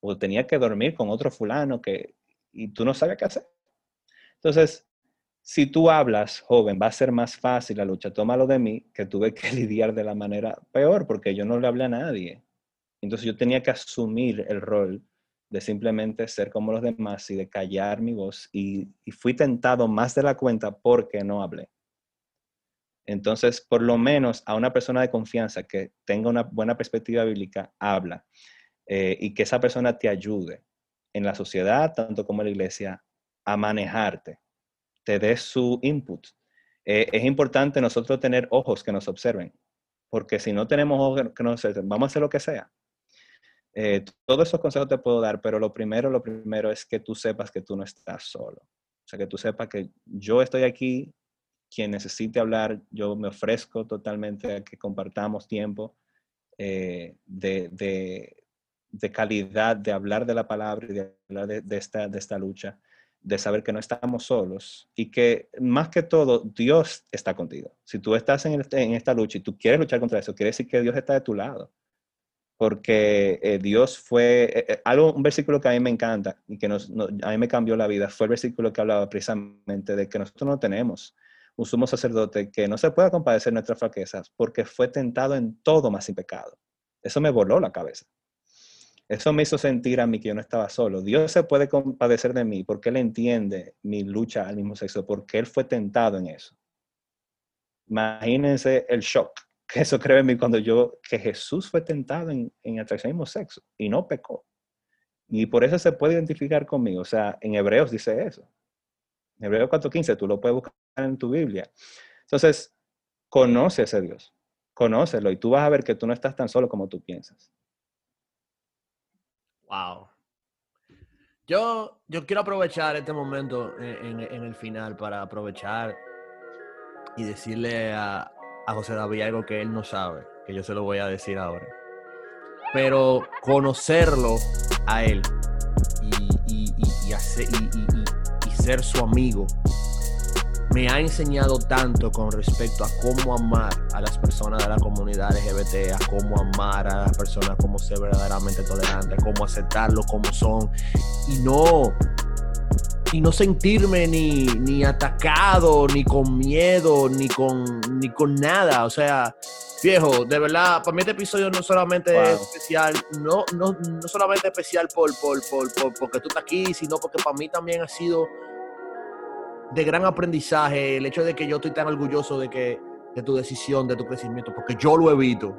O tenía que dormir con otro fulano que, y tú no sabías qué hacer. Entonces, si tú hablas, joven, va a ser más fácil la lucha. Tómalo de mí, que tuve que (laughs) lidiar de la manera peor porque yo no le hablé a nadie. Entonces yo tenía que asumir el rol de simplemente ser como los demás y de callar mi voz y, fui tentado más de la cuenta porque no hablé. Entonces, por lo menos a una persona de confianza que tenga una buena perspectiva bíblica, habla eh, y que esa persona te ayude en la sociedad, tanto como en la iglesia, a manejarte, te dé su input. Eh, es importante nosotros tener ojos que nos observen, porque si no tenemos ojos que nos observen, vamos a hacer lo que sea. Eh, todos esos consejos te puedo dar, pero lo primero, lo primero es que tú sepas que tú no estás solo. O sea, que tú sepas que yo estoy aquí, quien necesite hablar, yo me ofrezco totalmente a que compartamos tiempo eh, de, de, calidad, de hablar de la palabra y de hablar de, esta, de esta lucha, de saber que no estamos solos y que más que todo Dios está contigo. Si tú estás en, en esta lucha y tú quieres luchar contra eso, quiere decir que Dios está de tu lado porque eh, Dios fue, eh, eh, algo, un versículo que a mí me encanta y que nos, a mí me cambió la vida, fue el versículo que hablaba precisamente de que nosotros no tenemos un sumo sacerdote que no se pueda compadecer nuestras fraquezas porque fue tentado en todo más sin pecado. Eso me voló la cabeza. Eso me hizo sentir a mí que yo no estaba solo. Dios se puede compadecer de mí porque Él entiende mi lucha al mismo sexo, porque Él fue tentado en eso. Imagínense el shock que eso creo en mí cuando yo, que Jesús fue tentado en, en atracción mismo sexo y no pecó. Y por eso se puede identificar conmigo. O sea, en Hebreos dice eso. En Hebreos 4.15, tú lo puedes buscar en tu Biblia. Entonces, conoce a ese Dios. Conócelo y tú vas a ver que tú no estás tan solo como tú piensas. Wow. Yo, yo quiero aprovechar este momento en, en el final para aprovechar y decirle a, a José David algo que él no sabe, que yo se lo voy a decir ahora. Pero conocerlo a él y, ser su amigo me ha enseñado tanto con respecto a cómo amar a las personas de la comunidad LGBT, a cómo amar a las personas como ser verdaderamente tolerante, cómo aceptarlo como son y no y no sentirme ni, ni atacado, ni con miedo, ni con, ni con nada. O sea, viejo, de verdad, para mí este episodio no solamente es especial, no, no, no solamente especial por, por, por, por, porque tú estás aquí, sino porque para mí también ha sido de gran aprendizaje el hecho de que yo estoy tan orgulloso de que de tu decisión, de tu crecimiento, porque yo lo evito,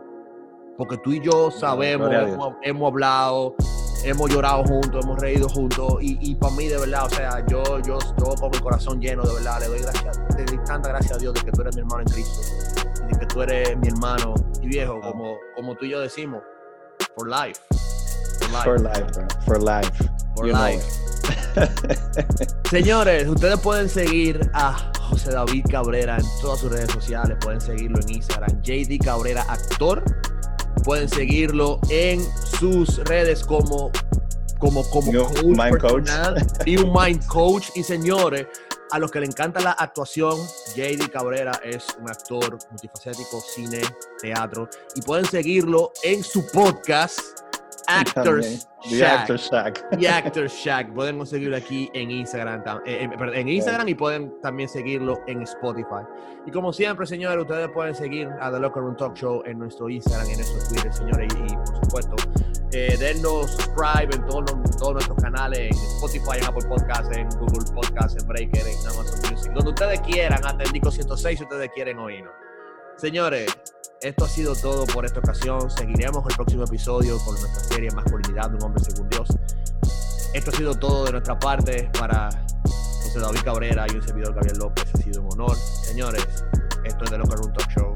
porque tú y yo sabemos, hemos, hemos hablado, hemos llorado juntos, hemos reído juntos y, para mí de verdad, o sea, yo, yo, yo con mi corazón lleno de verdad, le doy gracias, le doy tanta gracias a Dios de que tú eres mi hermano en Cristo y de que tú eres mi hermano y viejo, como, como tú y yo decimos, for life. For life, for life, For life. (laughs) Señores, ustedes pueden seguir a José David Cabrera en todas sus redes sociales, pueden seguirlo en Instagram, JD Cabrera Actor Pueden seguirlo en sus redes como como, como coach, mind coach. y un mind coach. Y señores, a los que le encanta la actuación, JD Cabrera es un actor multifacético, cine, teatro. Y pueden seguirlo en su podcast, Actors Shack. The Actors Shack. Pueden conseguirlo aquí en Instagram, eh, en, en Instagram y pueden también seguirlo en Spotify. Y como siempre, señores, ustedes pueden seguir a The Locker Room Talk Show en nuestro Instagram, en nuestro Twitter, señores, y, por supuesto, eh, dennos subscribe en todos, todos nuestros canales, en Spotify, en Apple Podcasts, en Google Podcasts, en Breaker, en Amazon Music, donde ustedes quieran, hasta el Disco 106 si ustedes quieren oírnos. Señores, esto ha sido todo por esta ocasión. Seguiremos el próximo episodio con nuestra serie Masculinidad de un hombre según Dios. Esto ha sido todo de nuestra parte para José David Cabrera y un servidor Gabriel López. Ha sido un honor. Señores, esto es de Local Room Talk Show.